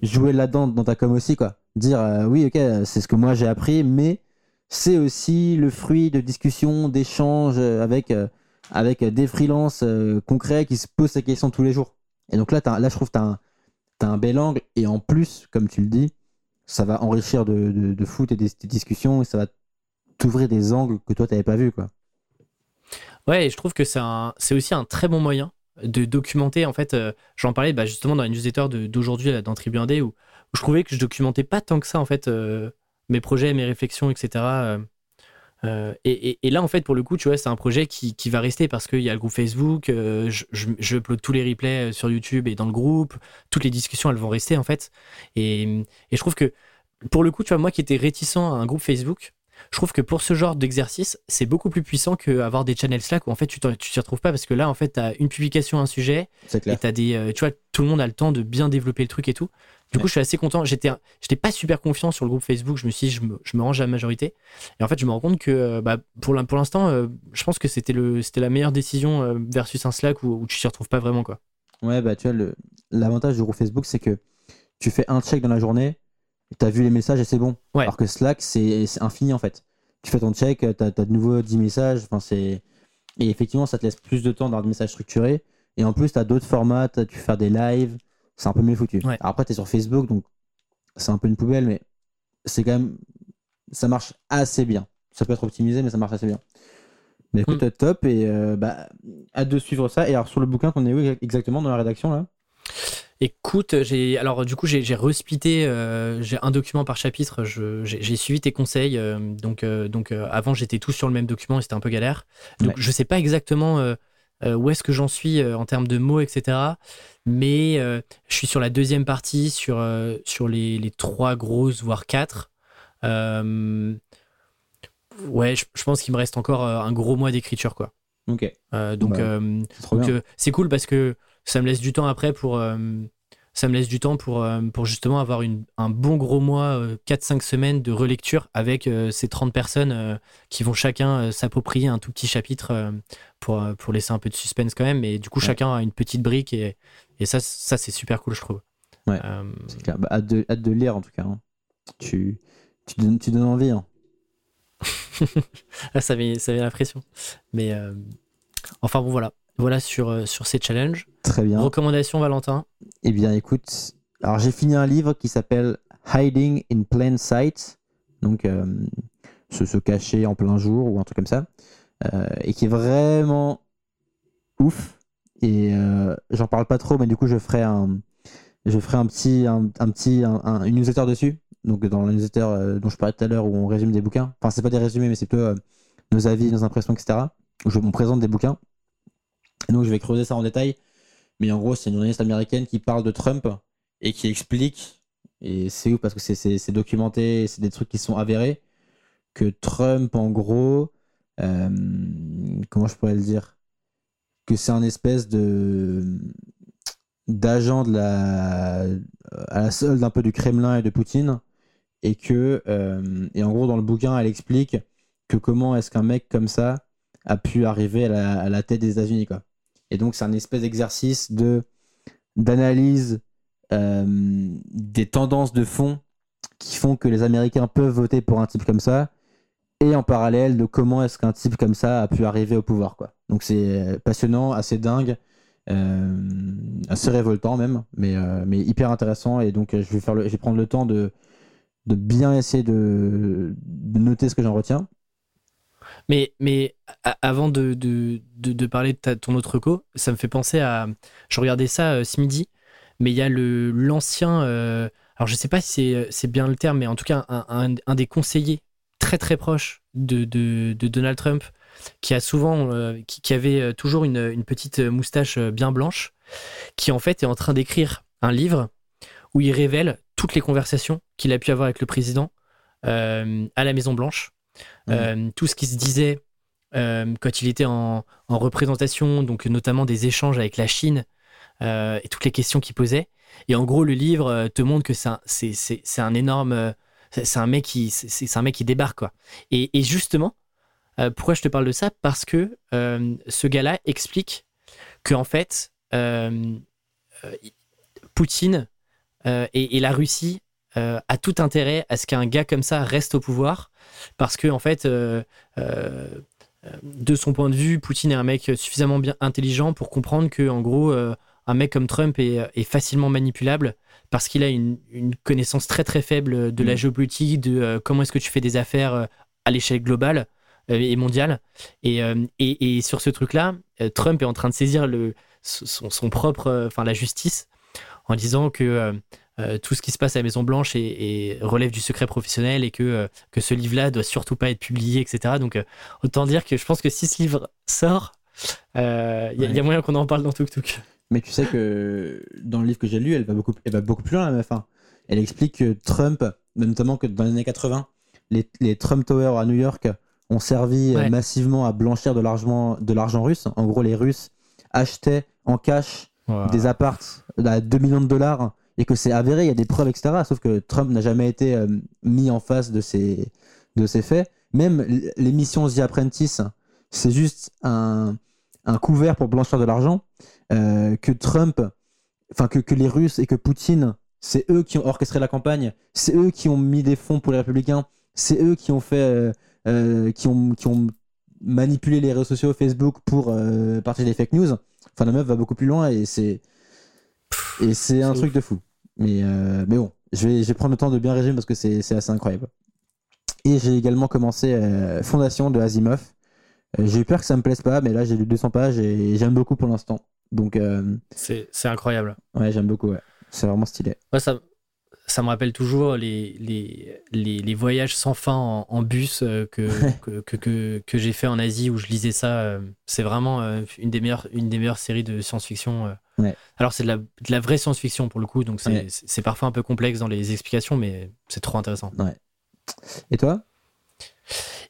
jouer là-dedans dans ta com aussi, quoi. Dire oui, ok, c'est ce que moi j'ai appris, mais c'est aussi le fruit de discussions, d'échanges avec, euh, avec des freelances euh, concrets qui se posent ces questions tous les jours. Et donc là, là je trouve que tu as, un bel angle. Et en plus, comme tu le dis, ça va enrichir de, de, foot et des, discussions et ça va t'ouvrir des angles que toi, tu n'avais pas vu. Quoi. Ouais, et je trouve que c'est aussi un très bon moyen de documenter. En fait, euh, j'en parlais bah, justement dans la newsletter d'aujourd'hui dans Tribu 1D où, je trouvais que je documentais pas tant que ça en fait mes projets, mes réflexions, etc. Euh, euh, et, là, en fait, pour le coup, tu vois, c'est un projet qui, va rester parce qu'il y a le groupe Facebook, euh, je, je, upload tous les replays sur YouTube et dans le groupe, toutes les discussions, elles vont rester, en fait. Et, et je trouve que, pour le coup, tu vois, moi qui étais réticent à un groupe Facebook, je trouve que pour ce genre d'exercice, c'est beaucoup plus puissant qu'avoir des channels Slack où en fait tu t'y retrouves pas parce que là en fait tu as une publication, un sujet et tu as des euh, tu vois tout le monde a le temps de bien développer le truc et tout. Du coup, je suis assez content. J'étais j'étais pas super confiant sur le groupe Facebook, je me suis dit je me, je me range à la majorité et en fait, je me rends compte que euh, bah, pour l'instant, euh, je pense que c'était le c'était la meilleure décision versus un Slack où, où tu t'y retrouves pas vraiment quoi. Ouais, bah tu vois l'avantage du groupe Facebook c'est que tu fais un check dans la journée tu as vu les messages et c'est bon. Alors que Slack, c'est infini en fait. Tu fais ton check, tu as, de nouveau 10 messages. Et effectivement, ça te laisse plus de temps d'avoir des messages structurés. Et en plus, tu as d'autres formats, tu fais faire des lives. C'est un peu mieux foutu. après, tu es sur Facebook, donc c'est un peu une poubelle, mais c'est quand même. Ça marche assez bien. Ça peut être optimisé, mais ça marche assez bien. Mais écoute, mm. top. Et euh, bah, hâte de suivre ça. Et alors, sur le bouquin, qu'on est où exactement dans la rédaction là? Écoute, j'ai alors du coup j'ai resplité, euh, j'ai un document par chapitre. J'ai suivi tes conseils. Euh, donc euh, donc avant j'étais tous sur le même document et c'était un peu galère. Donc je sais pas exactement où est-ce que j'en suis en termes de mots, etc. Mais je suis sur la deuxième partie sur sur les, les, trois grosses voire quatre. ouais, je, pense qu'il me reste encore un gros mois d'écriture quoi. Ok. donc bah, c'est cool parce que ça me laisse du temps après pour euh, ça me laisse du temps pour, euh, pour justement avoir une, un bon gros mois, 4-5 euh, semaines de relecture avec ces 30 personnes qui vont chacun s'approprier un tout petit chapitre pour, pour laisser un peu de suspense quand même. Mais du coup, chacun a une petite brique et, et ça, ça c'est super cool, je trouve. Ouais, c'est clair. Bah, hâte, de, hâte, de, lire en tout cas. Hein. Tu, tu, donnes, tu donnes envie. Hein. Ah, ça, met, ça met la pression. Mais enfin bon, voilà. Voilà sur, euh, sur ces challenges. Très bien. Recommandation, Valentin Eh bien, écoute, alors j'ai fini un livre qui s'appelle Hiding in Plain Sight, donc euh, se, se, cacher en plein jour ou un truc comme ça, euh, et qui est vraiment ouf. Et j'en parle pas trop, mais du coup, je ferai un, je ferai un petit, un, petit, un, une newsletter dessus. Donc dans la newsletter dont je parlais tout à l'heure où on résume des bouquins. Enfin, c'est pas des résumés, mais c'est peu nos avis, nos impressions, etc. Où je, on présente des bouquins donc je vais creuser ça en détail. Mais en gros, c'est une journaliste américaine qui parle de Trump et qui explique, et c'est ouf parce que c'est documenté, c'est des trucs qui sont avérés, que Trump, en gros, euh, comment je pourrais le dire que c'est un espèce de d'agent de la à la solde un peu du Kremlin et de Poutine et que euh, et en gros dans le bouquin elle explique que comment est-ce qu'un mec comme ça a pu arriver à la, à la tête des États-Unis quoi et donc c'est un espèce d'exercice de d'analyse euh, des tendances de fond qui font que les Américains peuvent voter pour un type comme ça et en parallèle de comment est-ce qu'un type comme ça a pu arriver au pouvoir quoi donc c'est passionnant assez dingue euh, assez révoltant même, mais, euh, mais hyper intéressant. Et donc, je vais, faire le, je vais prendre le temps de, de bien essayer de noter ce que j'en retiens. Mais, mais avant de, de, de, parler de ton autre co, ça me fait penser à. Je regardais ça euh, ce midi, mais il y a le l'ancien. euh, alors je sais pas si c'est- c'est bien le terme, mais en tout cas, un, un, des conseillers très très proches de, de, Donald Trump, qui a souvent. euh, qui, qui avait euh, toujours une, une petite moustache euh, bien blanche, qui en fait est en train d'écrire un livre où il révèle toutes les conversations qu'il a pu avoir avec le président euh, à la Maison Blanche. Euh, tout ce qui se disait euh, quand il était en, en représentation, donc notamment des échanges avec la Chine euh, et toutes les questions qu'il posait. Et en gros, le livre te montre que c'est un, énorme. c'est un mec qui, un mec qui débarque quoi. Et, justement, pourquoi je te parle de ça? Parce que ce gars-là explique que en fait, Poutine et la Russie euh, a tout intérêt à ce qu'un gars comme ça reste au pouvoir, parce que en fait, euh, euh, de son point de vue, Poutine est un mec suffisamment bien intelligent pour comprendre que, en gros, un mec comme Trump est, est facilement manipulable parce qu'il a une, une connaissance très très faible de la Mm. géopolitique, de comment est-ce que tu fais des affaires à l'échelle globale et mondiale. Et, et, et sur ce truc-là, Trump est en train de saisir le, son, son propre, enfin la justice, en disant que euh, tout ce qui se passe à la Maison Blanche est- relève du secret professionnel et que, euh, que ce livre-là doit surtout pas être publié, etc. Donc euh, autant dire que je pense que si ce livre sort, il y, a- y a Ouais. moyen qu'on en parle dans Tuk Tuk. Mais tu sais que dans le livre que j'ai lu, elle va beaucoup, elle va beaucoup plus loin, la meuf. hein. Elle explique que Trump, notamment que dans les années 80, les, les Trump Towers à New York ont servi Ouais. massivement à blanchir de l'argent, de l'argent russe. En gros, les Russes achetaient en cash des apparts à 2 millions de dollars et que c'est avéré, il y a des preuves, etc. Sauf que Trump n'a jamais été euh, mis en face de ces, de ces faits. Même l'émission The Apprentice, c'est juste un, un couvert pour blanchir de l'argent. euh, que Trump, enfin que, que les Russes et que Poutine, c'est eux qui ont orchestré la campagne, c'est eux qui ont mis des fonds pour les républicains, c'est eux qui ont fait, euh, qui, ont, qui ont manipulé les réseaux sociaux, Facebook pour partager des fake news. Enfin, la meuf va beaucoup plus loin et c'est et c'est un truc de fou. Mais, euh, mais bon, je vais, je vais prendre le temps de bien résumer parce que c'est assez incroyable. Et j'ai également commencé euh, Fondation de Asimov. Euh, j'ai eu peur que ça me plaise pas, mais là j'ai lu 200 pages et j'aime beaucoup pour l'instant. Donc, euh, C'est incroyable. ouais, j'aime beaucoup, ouais. C'est vraiment stylé. Moi, ça, ça me rappelle toujours les, les, les, les voyages sans fin en, en bus euh, que, que, que, que, que j'ai fait en Asie où je lisais ça. euh, C'est vraiment euh, une, des meilleures, une des meilleures séries de science-fiction. Ouais. Alors, c'est de la, de la vraie science-fiction pour le coup, donc c'est Ouais. parfois un peu complexe dans les explications, mais c'est trop intéressant. Et toi?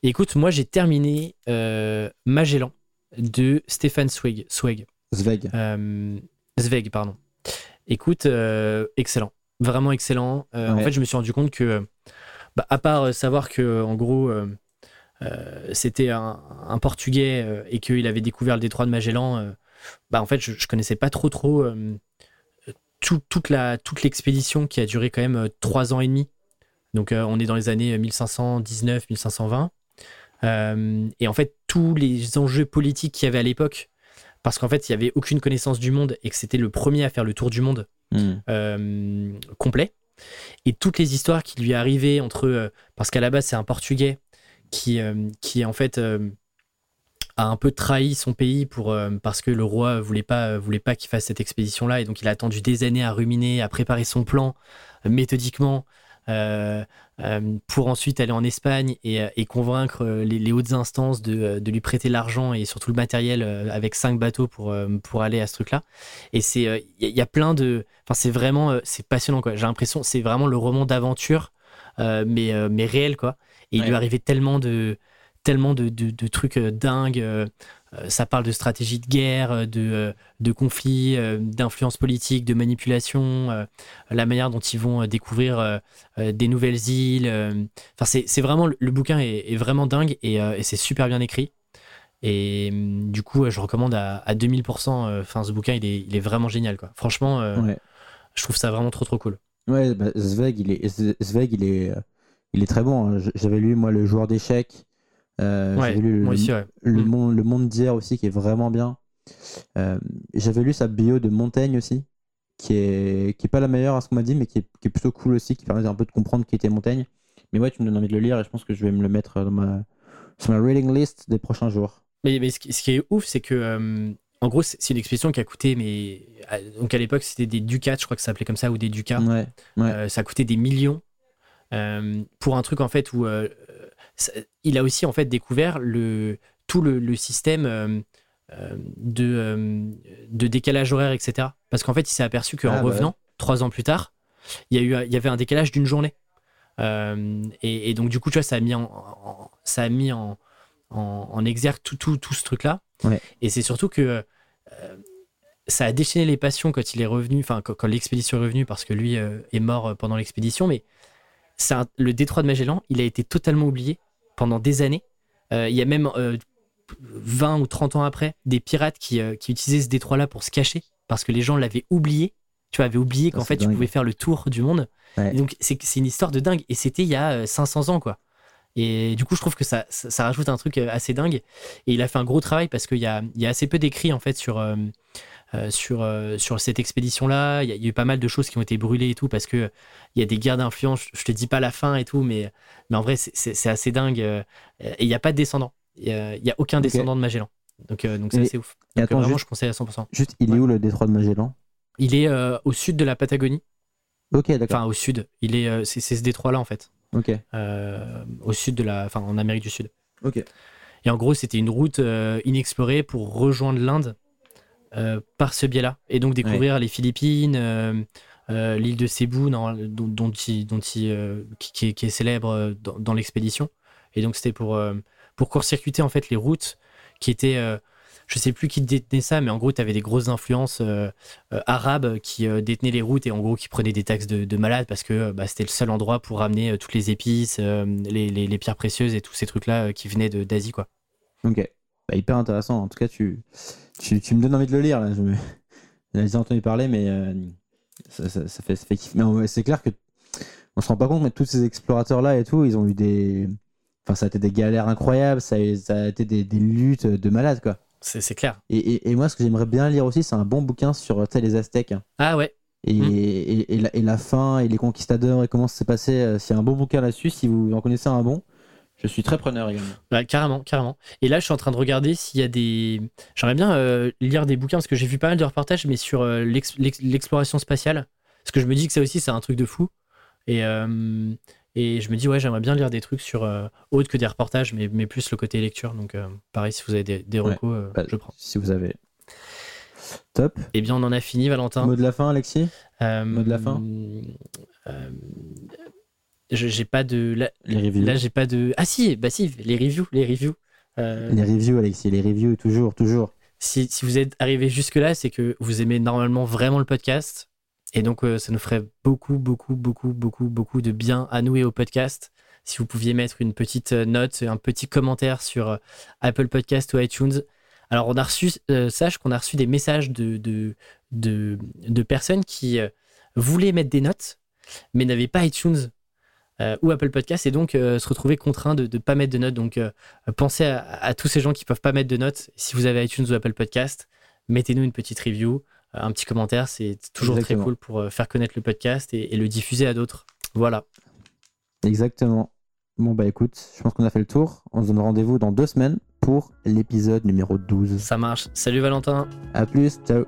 Écoute, moi, j'ai terminé euh, Magellan de Stéphane Zweig. Zweig. Zweig. Euh, Zweig, pardon. Écoute, euh, excellent. Vraiment excellent. Euh, En fait, je me suis rendu compte que, bah, à part euh, savoir que, en gros, euh, c'était un, un Portugais et qu'il avait découvert le détroit de Magellan, bah, en fait, je, je connaissais pas trop, trop tout- toute la toute l'expédition qui a duré quand même trois ans et demi. Donc, on est dans les années 1519, 1520. Euh, et en fait, tous les enjeux politiques qu'il y avait à l'époque, parce qu'en fait, il n'y avait aucune connaissance du monde et que c'était le premier à faire le tour du monde Hmm. euh, complet. Et toutes les histoires qui lui arrivaient entre. euh, parce qu'à la base, c'est un Portugais qui, euh, en fait, a un peu trahi son pays pour, parce que le roi voulait pas, voulait pas qu'il fasse cette expédition-là. Et donc, il a attendu des années à ruminer, à préparer son plan méthodiquement. Pour ensuite aller en Espagne et, euh, et convaincre euh, les, les hautes instances de, euh, de lui prêter l'argent et surtout le matériel euh, avec cinq bateaux pour, euh, pour aller à ce truc-là. Et c'est, euh, il y, a- y a plein de, enfin c'est vraiment, euh, c'est passionnant quoi. J'ai l'impression, c'est vraiment le roman d'aventure, euh, mais euh, mais réel quoi. Et il lui arrivait tellement de tellement de, de- de trucs euh, dingues. Euh, ça parle de stratégie de guerre, euh, de, euh, de conflits, d'influence politique, de manipulation, la manière dont ils vont découvrir des nouvelles îles. Enfin, c'est c'est vraiment le, bouquin est, est vraiment dingue et, et c'est super bien écrit. Et hum, du coup, je recommande à, à 2000%. euh, Enfin, ce bouquin, il est, il est vraiment génial, quoi. Franchement, Ouais. je trouve ça vraiment trop, trop cool. Ouais, bah, Zweig, il est, il est, il est très bon. hein. J'avais lu, moi, Le joueur d'échecs. Euh, Ouais, lu moi le, aussi, ouais. le, Mm. monde, le monde d'hier aussi, qui est vraiment bien. Euh, J'avais lu sa bio de Montaigne aussi, qui est, qui est pas la meilleure à ce qu'on m'a dit, mais qui est, qui est plutôt cool aussi, qui permet un peu de comprendre qui était Montaigne. Mais ouais, tu me donnes envie de le lire et je pense que je vais me le mettre dans ma, sur ma reading list des prochains jours. Mais, mais ce, qui, ce qui est ouf, c'est que, euh, en gros, c'est une expédition qui a coûté, mais à- donc à l'époque, c'était des ducats, je crois que ça s'appelait comme ça, ou des ducats. Ouais, ouais. Euh, ça a coûté des millions euh, pour un truc en fait où ça- il a aussi en fait découvert le tout le, le système euh, euh, de, euh, de décalage horaire, etc. Parce qu'en fait, il s'est aperçu qu'en Ah, bah revenant trois ans plus tard, il y a eu il y avait un décalage d'une journée. Euh, et, et donc du coup, tu vois, ça a mis en, en- ça a mis en, en, en exergue tout, tout, tout ce truc-là. Ouais. Et c'est surtout que euh, ça a déchaîné les passions quand il est revenu, enfin quand, quand l'expédition est revenue, parce que lui euh, est mort pendant l'expédition, mais un- le détroit de Magellan, il a été totalement oublié pendant des années. Euh, il y a même euh, 20 ou 30 ans après des pirates qui, euh, qui utilisaient ce détroit-là pour se cacher, parce que les gens l'avaient oublié. Tu avaient oublié qu'en Ah, fait, c'est tu pouvais faire le tour du monde. Ouais. Donc, c'est c'est une histoire de dingue. Et c'était il y a euh, 500 ans, quoi. Et du coup, je trouve que ça, ça, ça rajoute un truc euh, assez dingue. Et il a fait un gros travail parce qu'il y a, il y a assez peu d'écrits, en fait, sur, euh, euh, sur, euh, sur cette expédition-là. Il y, a, il y a eu pas mal de choses qui ont été brûlées et tout parce que euh, il y a des guerres d'influence. Je te dis pas la fin et tout, mais, mais en vrai, c'est- assez dingue. euh, Et il n'y a pas de descendant. Il n'y a, il y a aucun descendant de Magellan. Donc, euh, donc c'est ouf. et Donc, attends, euh, vraiment, juste- je conseille à 100%. Juste, il est où le détroit de Magellan? Il est euh, au sud de la Patagonie. Ok, d'accord. Enfin, au sud. Il est, euh, c'est c'est ce détroit-là, en fait. Ok. Euh, au sud de la, enfin, en Amérique du Sud. Ok. Et en gros, c'était une route euh, inexplorée pour rejoindre l'Inde euh, par ce biais-là. Et donc découvrir les Philippines, euh, euh, l'île de Cebu, non, dont, dont il, dont il, euh, qui, qui est, qui est célèbre euh, dans, dans l'expédition. Et donc c'était pour, euh, pour court-circuiter en fait les routes qui étaient. euh, je sais plus qui détenait ça, mais en gros, tu avais des grosses influences euh, euh, arabes qui euh, détenaient les routes et en gros qui prenaient des taxes de, de malades parce que euh, bah, c'était le seul endroit pour ramener euh, toutes les épices, euh, les, les- les pierres précieuses et tous ces trucs-là euh, qui venaient d'Asie, quoi. Ok. Bah, hyper intéressant. En tout cas, tu, tu, tu me donnes envie de le lire. Là. Je me... J'en ai déjà entendu parler, mais euh, ça, ça- ça fait, ça fait kiffer. Mais c'est clair que on se rend pas compte, mais tous ces explorateurs-là et tout, ils ont eu des. Enfin, ça a été des galères incroyables, ça a, ça a été des, des luttes de malades, quoi. C'est c'est clair. Et, et- et moi, ce que j'aimerais bien lire aussi, c'est un bon bouquin sur les Aztèques. hein. Ah ouais, Et, Mm. et, et la, et la fin, et les conquistadors, et comment ça s'est passé. euh, S'il y a un bon bouquin là-dessus, si vous en connaissez un bon, je suis très preneur également. Ouais, carrément, carrément. Et là, je suis en train de regarder s'il y a des. J'aimerais bien euh, lire des bouquins parce que j'ai vu pas mal de reportages, mais sur euh, l'ex- l'ex- l'exploration spatiale. Parce que je me dis que ça aussi, c'est un truc de fou. Et, euh, et je me dis, ouais, j'aimerais bien lire des trucs sur euh, autre que des reportages, mais, mais plus le côté lecture. Donc, euh, pareil, si vous avez des, des Ouais. recos, euh, Bah, je prends. Si vous avez. Top. Eh bien, on en a fini, Valentin. Mot de la fin, Alexis? Euh, mot de la fin? euh, J'ai pas de. Là, Les reviews. là, j'ai pas de. Ah si, bah si, les reviews, les reviews. Euh, Les reviews, Alexis, les reviews, toujours, toujours. si, si vous êtes arrivé jusque-là, c'est que vous aimez normalement vraiment le podcast. Et donc, euh, ça nous ferait beaucoup, beaucoup, beaucoup, beaucoup, beaucoup de bien à nous et au podcast. Si vous pouviez mettre une petite euh, note, un petit commentaire sur euh, Apple Podcast ou iTunes. Alors, on a reçu, euh, sache qu'on a reçu des messages de, de, de, de personnes qui voulaient mettre des notes, mais n'avaient pas iTunes euh, ou Apple Podcast et donc euh, se retrouvaient contraints de ne pas mettre de notes. Donc, euh, pensez à, à tous ces gens qui peuvent pas mettre de notes. Si vous avez iTunes ou Apple Podcast, mettez-nous une petite review, un petit commentaire. C'est toujours Exactement. très cool pour faire connaître le podcast et, et le diffuser à d'autres. Voilà. Exactement. Bon, bah écoute, je pense qu'on a fait le tour. On se donne rendez-vous dans deux semaines pour l'épisode numéro 12. Ça marche. Salut Valentin. A plus, ciao.